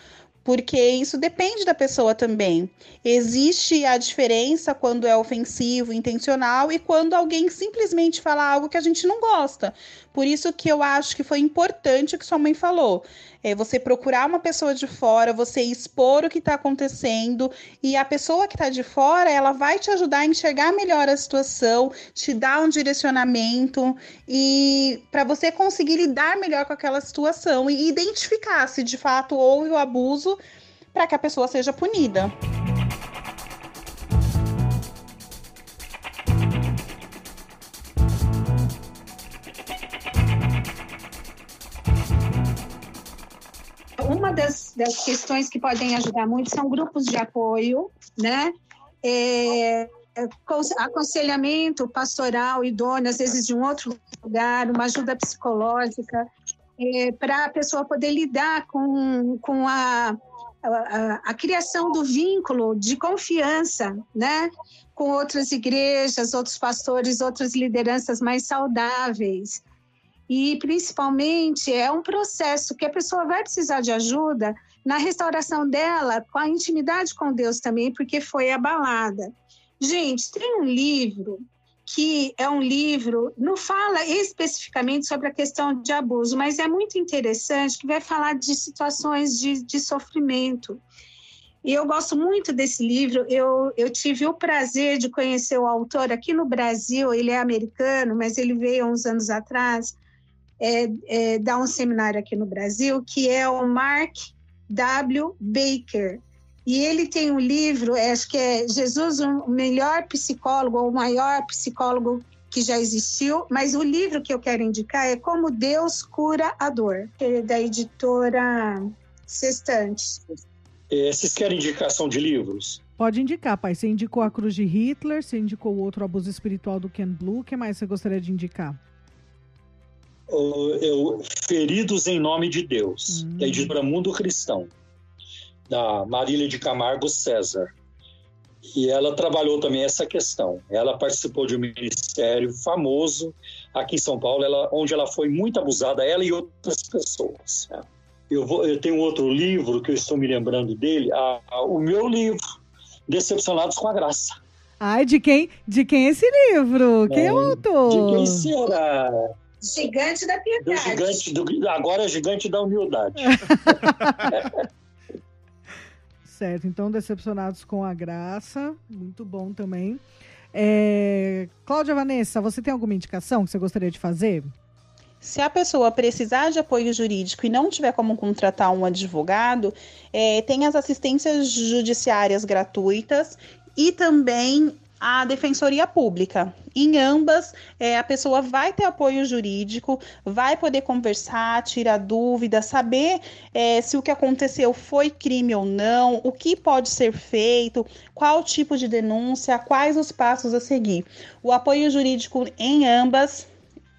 porque isso depende da pessoa também. Existe a diferença quando é ofensivo, intencional e quando alguém simplesmente fala algo que a gente não gosta. Por isso que eu acho que foi importante o que sua mãe falou. É você procurar uma pessoa de fora, você expor o que está acontecendo e a pessoa que está de fora, ela vai te ajudar a enxergar melhor a situação, te dar um direcionamento e para você conseguir lidar melhor com aquela situação e identificar se de fato houve o abuso para que a pessoa seja punida.
Das das, questões que podem ajudar muito são grupos de apoio, né? É, aconselhamento pastoral idôneo, às vezes de um outro lugar, uma ajuda psicológica, é, para a pessoa poder lidar com, com a, a, a, criação do vínculo de confiança, né? Com outras igrejas, outros pastores, outras lideranças mais saudáveis. E, principalmente, é um processo que a pessoa vai precisar de ajuda na restauração dela, com a intimidade com Deus também, porque foi abalada. Gente, tem um livro que é um livro, não fala especificamente sobre a questão de abuso, mas é muito interessante, que vai falar de situações de, de sofrimento. E eu gosto muito desse livro. Eu, eu tive o prazer de conhecer o autor aqui no Brasil. Ele é americano, mas ele veio há uns anos atrás é, é, dar um seminário aqui no Brasil, que é o Mark W. Baker. E ele tem um livro, acho que é Jesus, o melhor psicólogo, ou o maior psicólogo que já existiu, mas o livro que eu quero indicar é Como Deus Cura a Dor, que é da editora Sextante.
É, vocês querem indicação de livros?
Pode indicar, pai. Você indicou A Cruz de Hitler, você indicou o outro Abuso Espiritual do Ken Blue. O que mais você gostaria de indicar?
O, Feridos em Nome de Deus, hum. que é editora Mundo Cristão da Marília de Camargo César. E ela trabalhou também essa questão. Ela participou de um ministério famoso aqui em São Paulo, ela, onde ela foi muito abusada, ela e outras pessoas. Né? Eu, vou, eu tenho outro livro que eu estou me lembrando dele, a, a, o meu livro, Decepcionados com a Graça.
Ai, de quem, de quem é esse livro? Quem é o autor?
De quem será?
Gigante da piedade.
Do gigante, do, agora é gigante da humildade.
certo. Então, decepcionados com a graça. Muito bom também. É... Cláudia Vanessa, você tem alguma indicação que você gostaria de fazer?
Se a pessoa precisar de apoio jurídico e não tiver como contratar um advogado, é, tem as assistências judiciárias gratuitas e também a Defensoria Pública. Em ambas, é, a pessoa vai ter apoio jurídico, vai poder conversar, tirar dúvidas, saber é, se o que aconteceu foi crime ou não, o que pode ser feito, qual tipo de denúncia, quais os passos a seguir. O apoio jurídico em ambas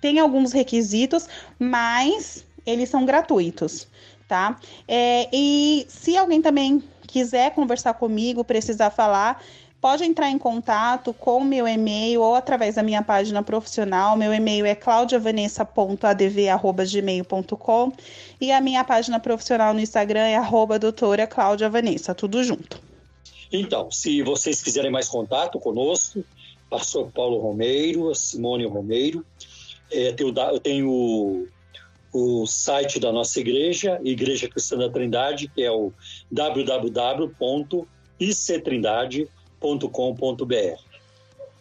tem alguns requisitos, mas eles são gratuitos, tá? É, e se alguém também quiser conversar comigo, precisar falar, pode entrar em contato com o meu e-mail ou através da minha página profissional. Meu e-mail é claudiavanessa.adv.gmail.com e a minha página profissional no Instagram é arroba doutora Cláudia Vanessa, tudo junto.
Então, se vocês quiserem mais contato conosco, pastor Paulo Romeiro, Simone Romeiro, é, eu tenho o, o site da nossa igreja, Igreja Cristã da Trindade, que é o www.ictrindade.com simone.com.br.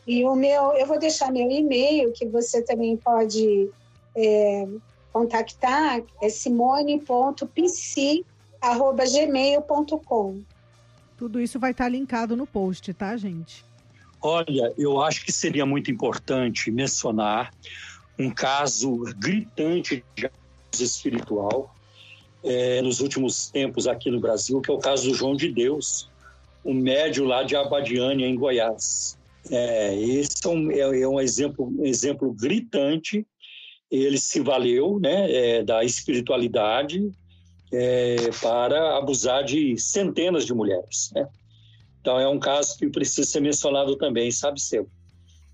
E o meu, eu vou deixar meu e-mail que você também pode é, contactar, é simone.pc@gmail.com.
Tudo isso vai estar linkado no post, tá, gente?
Olha, eu acho que seria muito importante mencionar um caso gritante de abuso espiritual é, nos últimos tempos aqui no Brasil, que é o caso do João de Deus, um médio lá de Abadiânia, em Goiás. É, esse é um, é, é um, exemplo, exemplo gritante. Ele se valeu né, é, da espiritualidade é, para abusar de centenas de mulheres. Né? Então, é um caso que precisa ser mencionado também, sabe, seu?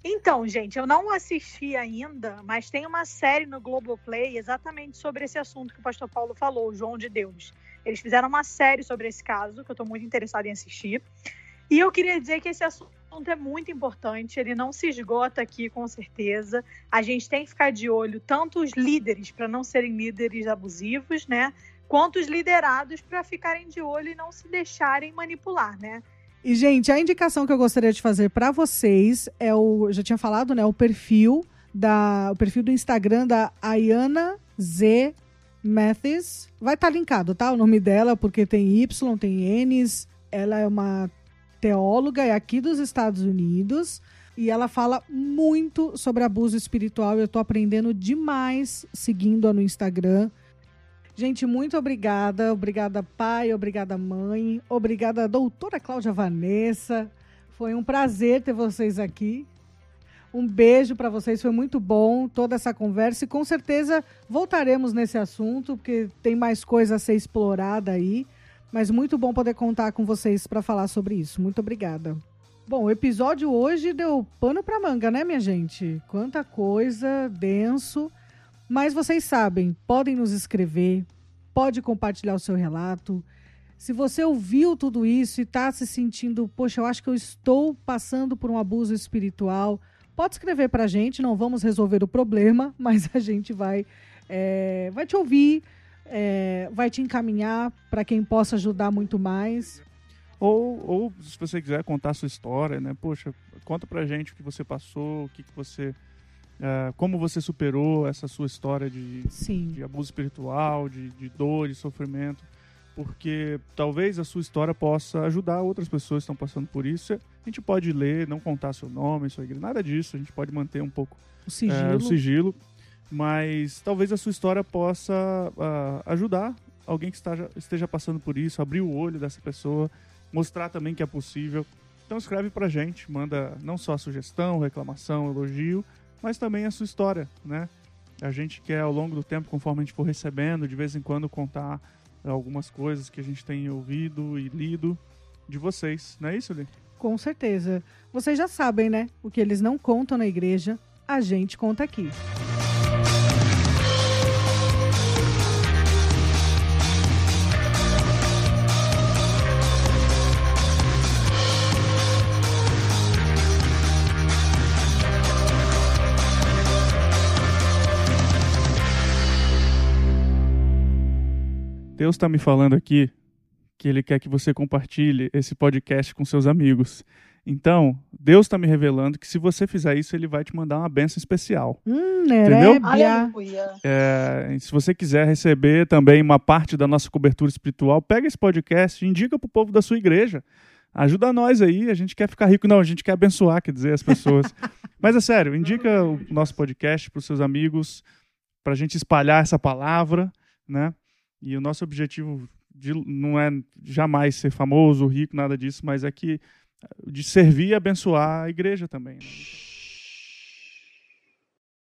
Então, gente, eu não assisti ainda, mas tem uma série no Globoplay exatamente sobre esse assunto que o pastor Paulo falou, João de Deus. Eles fizeram uma série sobre esse caso, que eu estou muito interessada em assistir. E eu queria dizer que esse assunto é muito importante, ele não se esgota aqui, com certeza. A gente tem que ficar de olho, tanto os líderes, para não serem líderes abusivos, né? Quanto os liderados, para ficarem de olho e não se deixarem manipular, né?
E, gente, a indicação que eu gostaria de fazer para vocês é o. Já tinha falado, né? O perfil da. O perfil do Instagram da Ayana Z Mathis. Vai estar tá linkado, tá? O nome dela, porque tem Y, tem N's. Ela é uma teóloga, é aqui dos Estados Unidos. E ela fala muito sobre abuso espiritual. Eu tô aprendendo demais seguindo-a no Instagram. Gente, muito obrigada. Obrigada, pai. Obrigada, mãe. Obrigada, doutora Cláudia Vanessa. Foi um prazer ter vocês aqui. Um beijo para vocês, foi muito bom toda essa conversa e com certeza voltaremos nesse assunto, porque tem mais coisa a ser explorada aí. Mas muito bom poder contar com vocês para falar sobre isso. Muito obrigada. Bom, o episódio hoje deu pano para manga, né, minha gente? Quanta coisa, denso. Mas vocês sabem, podem nos escrever, pode compartilhar o seu relato. Se você ouviu tudo isso e está se sentindo, poxa, eu acho que eu estou passando por um abuso espiritual, pode escrever para a gente. Não vamos resolver o problema, mas a gente vai, é, vai te ouvir, é, vai te encaminhar para quem possa ajudar muito mais.
Ou, ou se você quiser contar a sua história, né? Poxa, conta pra gente o que você passou, o que, que você. Uh, como você superou essa sua história de, de abuso espiritual, de, de dor, de sofrimento. Porque talvez a sua história possa ajudar outras pessoas que estão passando por isso. A gente pode ler, não contar seu nome, sua igreja, nada disso. A gente pode manter um pouco
o sigilo. Uh,
o sigilo mas talvez a sua história possa uh, ajudar alguém que esteja, esteja passando por isso, abrir o olho dessa pessoa, mostrar também que é possível. Então escreve pra gente, manda não só a sugestão, reclamação, elogio, mas também a sua história, né? A gente quer ao longo do tempo, conforme a gente for recebendo, de vez em quando contar algumas coisas que a gente tem ouvido e lido de vocês, não é isso, Li?
Com certeza. Vocês já sabem, né? O que eles não contam na igreja, a gente conta aqui.
Deus está me falando aqui que Ele quer que você compartilhe esse podcast com seus amigos. Então, Deus está me revelando que se você fizer isso, Ele vai te mandar uma benção especial.
Hum, Entendeu?
É, se você quiser receber também uma parte da nossa cobertura espiritual, pega esse podcast e indica para o povo da sua igreja. Ajuda nós aí, a gente quer ficar rico. Não, a gente quer abençoar, quer dizer, as pessoas. Mas é sério, indica o nosso podcast para os seus amigos, para a gente espalhar essa palavra, né? E o nosso objetivo de, não é jamais ser famoso, rico, nada disso, mas é que de servir e abençoar a igreja também. Né?